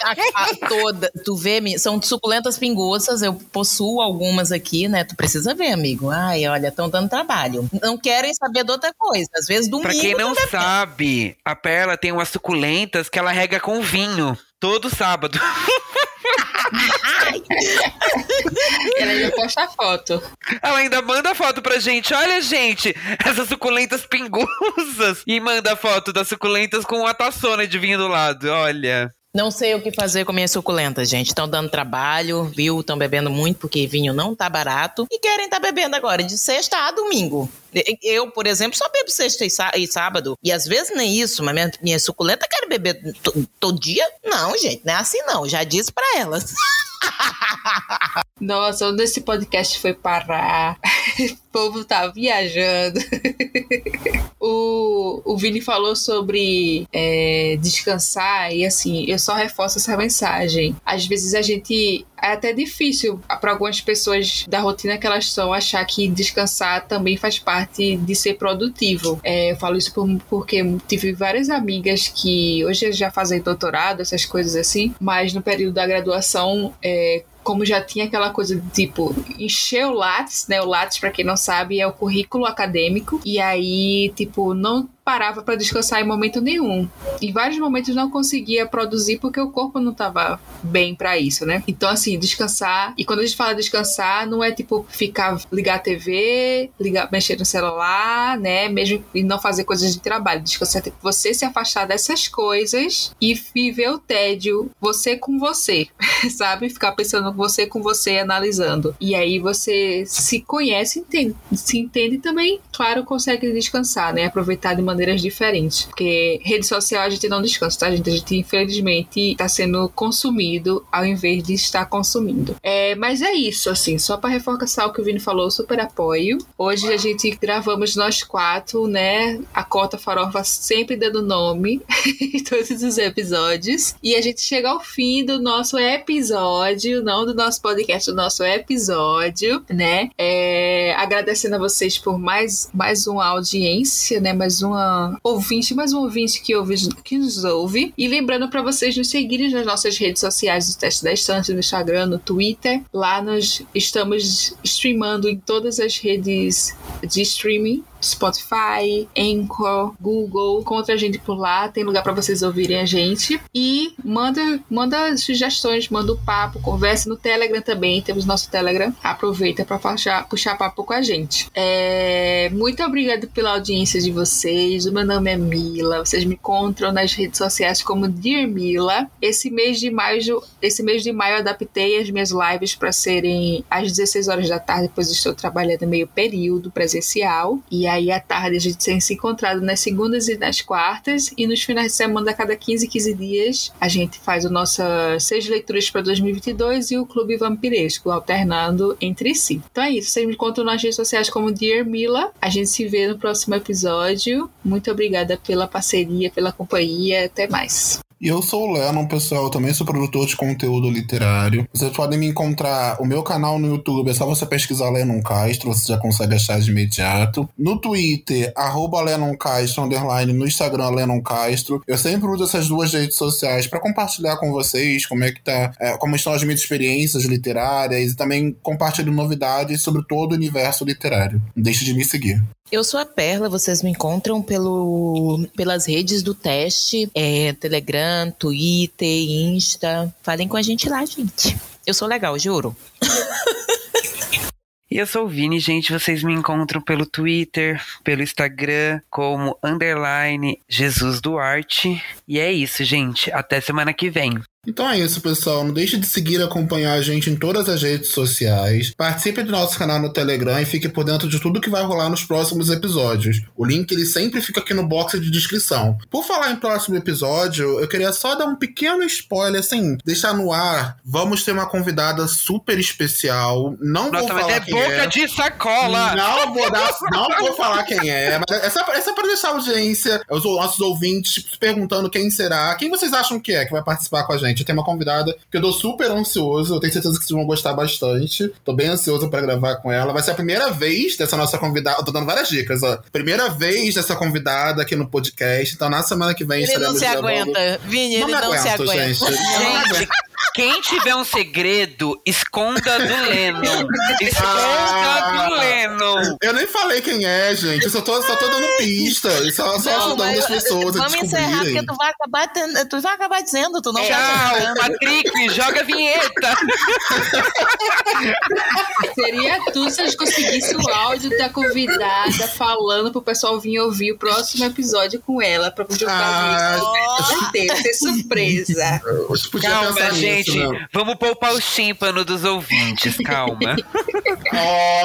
a, a- a toda. Tu vê, são suculentas pingoças, eu possuo algumas aqui, né? Tu precisa ver, amigo. Ai, olha, estão dando trabalho. Não querem saber de outra coisa. Às vezes domingo. Pra quem não sabe, a Perla tem umas suculentas que ela rega com vinho todo sábado. Ela ainda posta foto. Ela ainda manda foto pra gente. Olha, gente, essas suculentas pingusas. E manda foto das suculentas com uma taçona de vinho do lado. Olha. Não sei o que fazer com minhas suculentas, gente. Estão dando trabalho, viu? Estão bebendo muito porque vinho não tá barato. E querem estar bebendo agora de sexta a domingo. Eu, por exemplo, só bebo sexta e sá- sábado. E às vezes nem isso, mas minha, minha suculenta quer beber to- todo dia? Não, gente, não é assim não. Já disse pra elas. Nossa, onde esse podcast foi parar? povo tá viajando. o, o Vini falou sobre é, descansar e assim, eu só reforço essa mensagem. Às vezes a gente. É até difícil para algumas pessoas da rotina que elas estão achar que descansar também faz parte de ser produtivo. É, eu falo isso por- porque tive várias amigas que hoje já fazem doutorado, essas coisas assim, mas no período da graduação é, como já tinha aquela coisa de tipo encher o Lattes, né? O Lattes, pra quem não sabe, é o currículo acadêmico. E aí, tipo, não parava pra descansar em momento nenhum. Em vários momentos não conseguia produzir porque o corpo não tava bem pra isso, né? Então, assim, descansar. E quando a gente fala descansar, não é tipo ficar, ligar a TV, ligar, mexer no celular, né? Mesmo e não fazer coisas de trabalho. Descansar é tipo você se afastar dessas coisas e viver o tédio, você com você, sabe? Ficar pensando você com você, analisando. E aí você se conhece, entende, se entende também, claro, consegue descansar, né? Aproveitar de maneira maneiras diferentes. Porque rede social a gente não descansa, tá, gente? A gente, infelizmente, está sendo consumido ao invés de estar consumindo. É, mas é isso, assim, só para reforçar o que o Vini falou, super apoio. Hoje a gente gravamos nós quatro, né? A Cota Farofa sempre dando nome em todos os episódios. E a gente chega ao fim do nosso episódio, não do nosso podcast, do nosso episódio, né? É, agradecendo a vocês por mais, mais uma audiência, né? Mais uma ouvinte, mais um ouvinte que, ouve, que nos ouve. E lembrando para vocês nos seguirem nas nossas redes sociais do Teste da Estante, no Instagram, no Twitter. Lá nós estamos streamando em todas as redes de streaming Spotify, Anchor, Google. Encontra a gente por lá, tem lugar para vocês ouvirem a gente. E manda, manda sugestões, manda o papo, converse no Telegram também. Temos nosso Telegram. Aproveita para puxar, puxar papo com a gente. É, muito obrigada pela audiência de vocês. Meu nome é Mila. Vocês me encontram nas redes sociais como Dear Mila. Esse mês de maio, esse mês de maio eu adaptei as minhas lives para serem às 16 horas da tarde, pois estou trabalhando meio período presencial. E aí, à tarde, a gente tem se encontrado nas segundas e nas quartas. E nos finais de semana, a cada 15, 15 dias, a gente faz o nosso seis leituras para 2022 e o Clube Vampiresco, alternando entre si. Então é isso. Vocês me contam nas redes sociais como Dear Mila. A gente se vê no próximo episódio. Muito obrigada pela parceria, pela companhia. Até mais. E eu sou o Lennon, pessoal, também sou produtor de conteúdo literário. Vocês podem me encontrar, o meu canal no YouTube, é só você pesquisar Lennon Castro, você já consegue achar de imediato. No Twitter, arroba Lennon Castro, underline, no Instagram, Lennon Castro. Eu sempre uso essas duas redes sociais para compartilhar com vocês como é que tá, é, como estão as minhas experiências literárias e também compartilho novidades sobre todo o universo literário. Não deixe de me seguir. Eu sou a Perla, vocês me encontram pelo, pelas redes do teste, é, Telegram, Twitter, Insta. Falem com a gente lá, gente. Eu sou legal, juro. E eu sou o Vini, gente. Vocês me encontram pelo Twitter, pelo Instagram, como underline Jesus Duarte. E é isso, gente. Até semana que vem. Então é isso, pessoal. Não deixe de seguir e acompanhar a gente em todas as redes sociais. Participe do nosso canal no Telegram e fique por dentro de tudo que vai rolar nos próximos episódios. O link ele sempre fica aqui no box de descrição. Por falar em próximo episódio, eu queria só dar um pequeno spoiler, assim, deixar no ar. Vamos ter uma convidada super especial. Não Nossa, vou falar é quem boca é. de sacola! Não vou dar, não vou falar quem é, mas essa, essa é pra deixar a audiência, os nossos ouvintes se perguntando quem será, quem vocês acham que é que vai participar com a gente. Tem uma convidada que eu tô super ansioso, eu tenho certeza que vocês vão gostar bastante. Tô bem ansioso pra gravar com ela. Vai ser a primeira vez dessa nossa convidada, eu tô dando várias dicas, ó. Primeira vez dessa convidada aqui no podcast, então na semana que vem Ele não estaremos se gravando. aguenta. Vini, Não ele não se aguento, aguenta. gente. Não. Gente, quem tiver um segredo, esconda do Lennon. Esconda Ah. do Lennon. Eu nem falei quem é, gente. Eu só tô, só tô dando pista. Só, só Não, ajudando mas as pessoas a Vamos encerrar, porque tu vai acabar, tendo- tu vai acabar dizendo, tu não vai Tchau, acertando. Patrick, joga a vinheta. Seria tudo se a gente conseguisse o áudio da convidada falando pro pessoal vir ouvir o próximo episódio com ela pra poder Ah, ter, ser surpresa. Calma, gente. nisso, né? Vamos poupar o tímpano dos ouvintes, calma.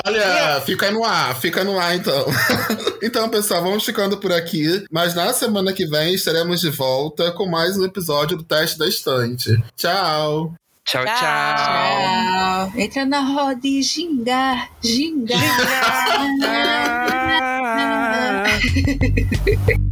Olha, fica no ar, fica no ar então. então, pessoal, vamos ficando por aqui. Mas na semana que vem estaremos de volta com mais um episódio do Teste da Estante. Tchau! Tchau, Tchau. tchau. Tchau. Entra na roda e gingar, gingar.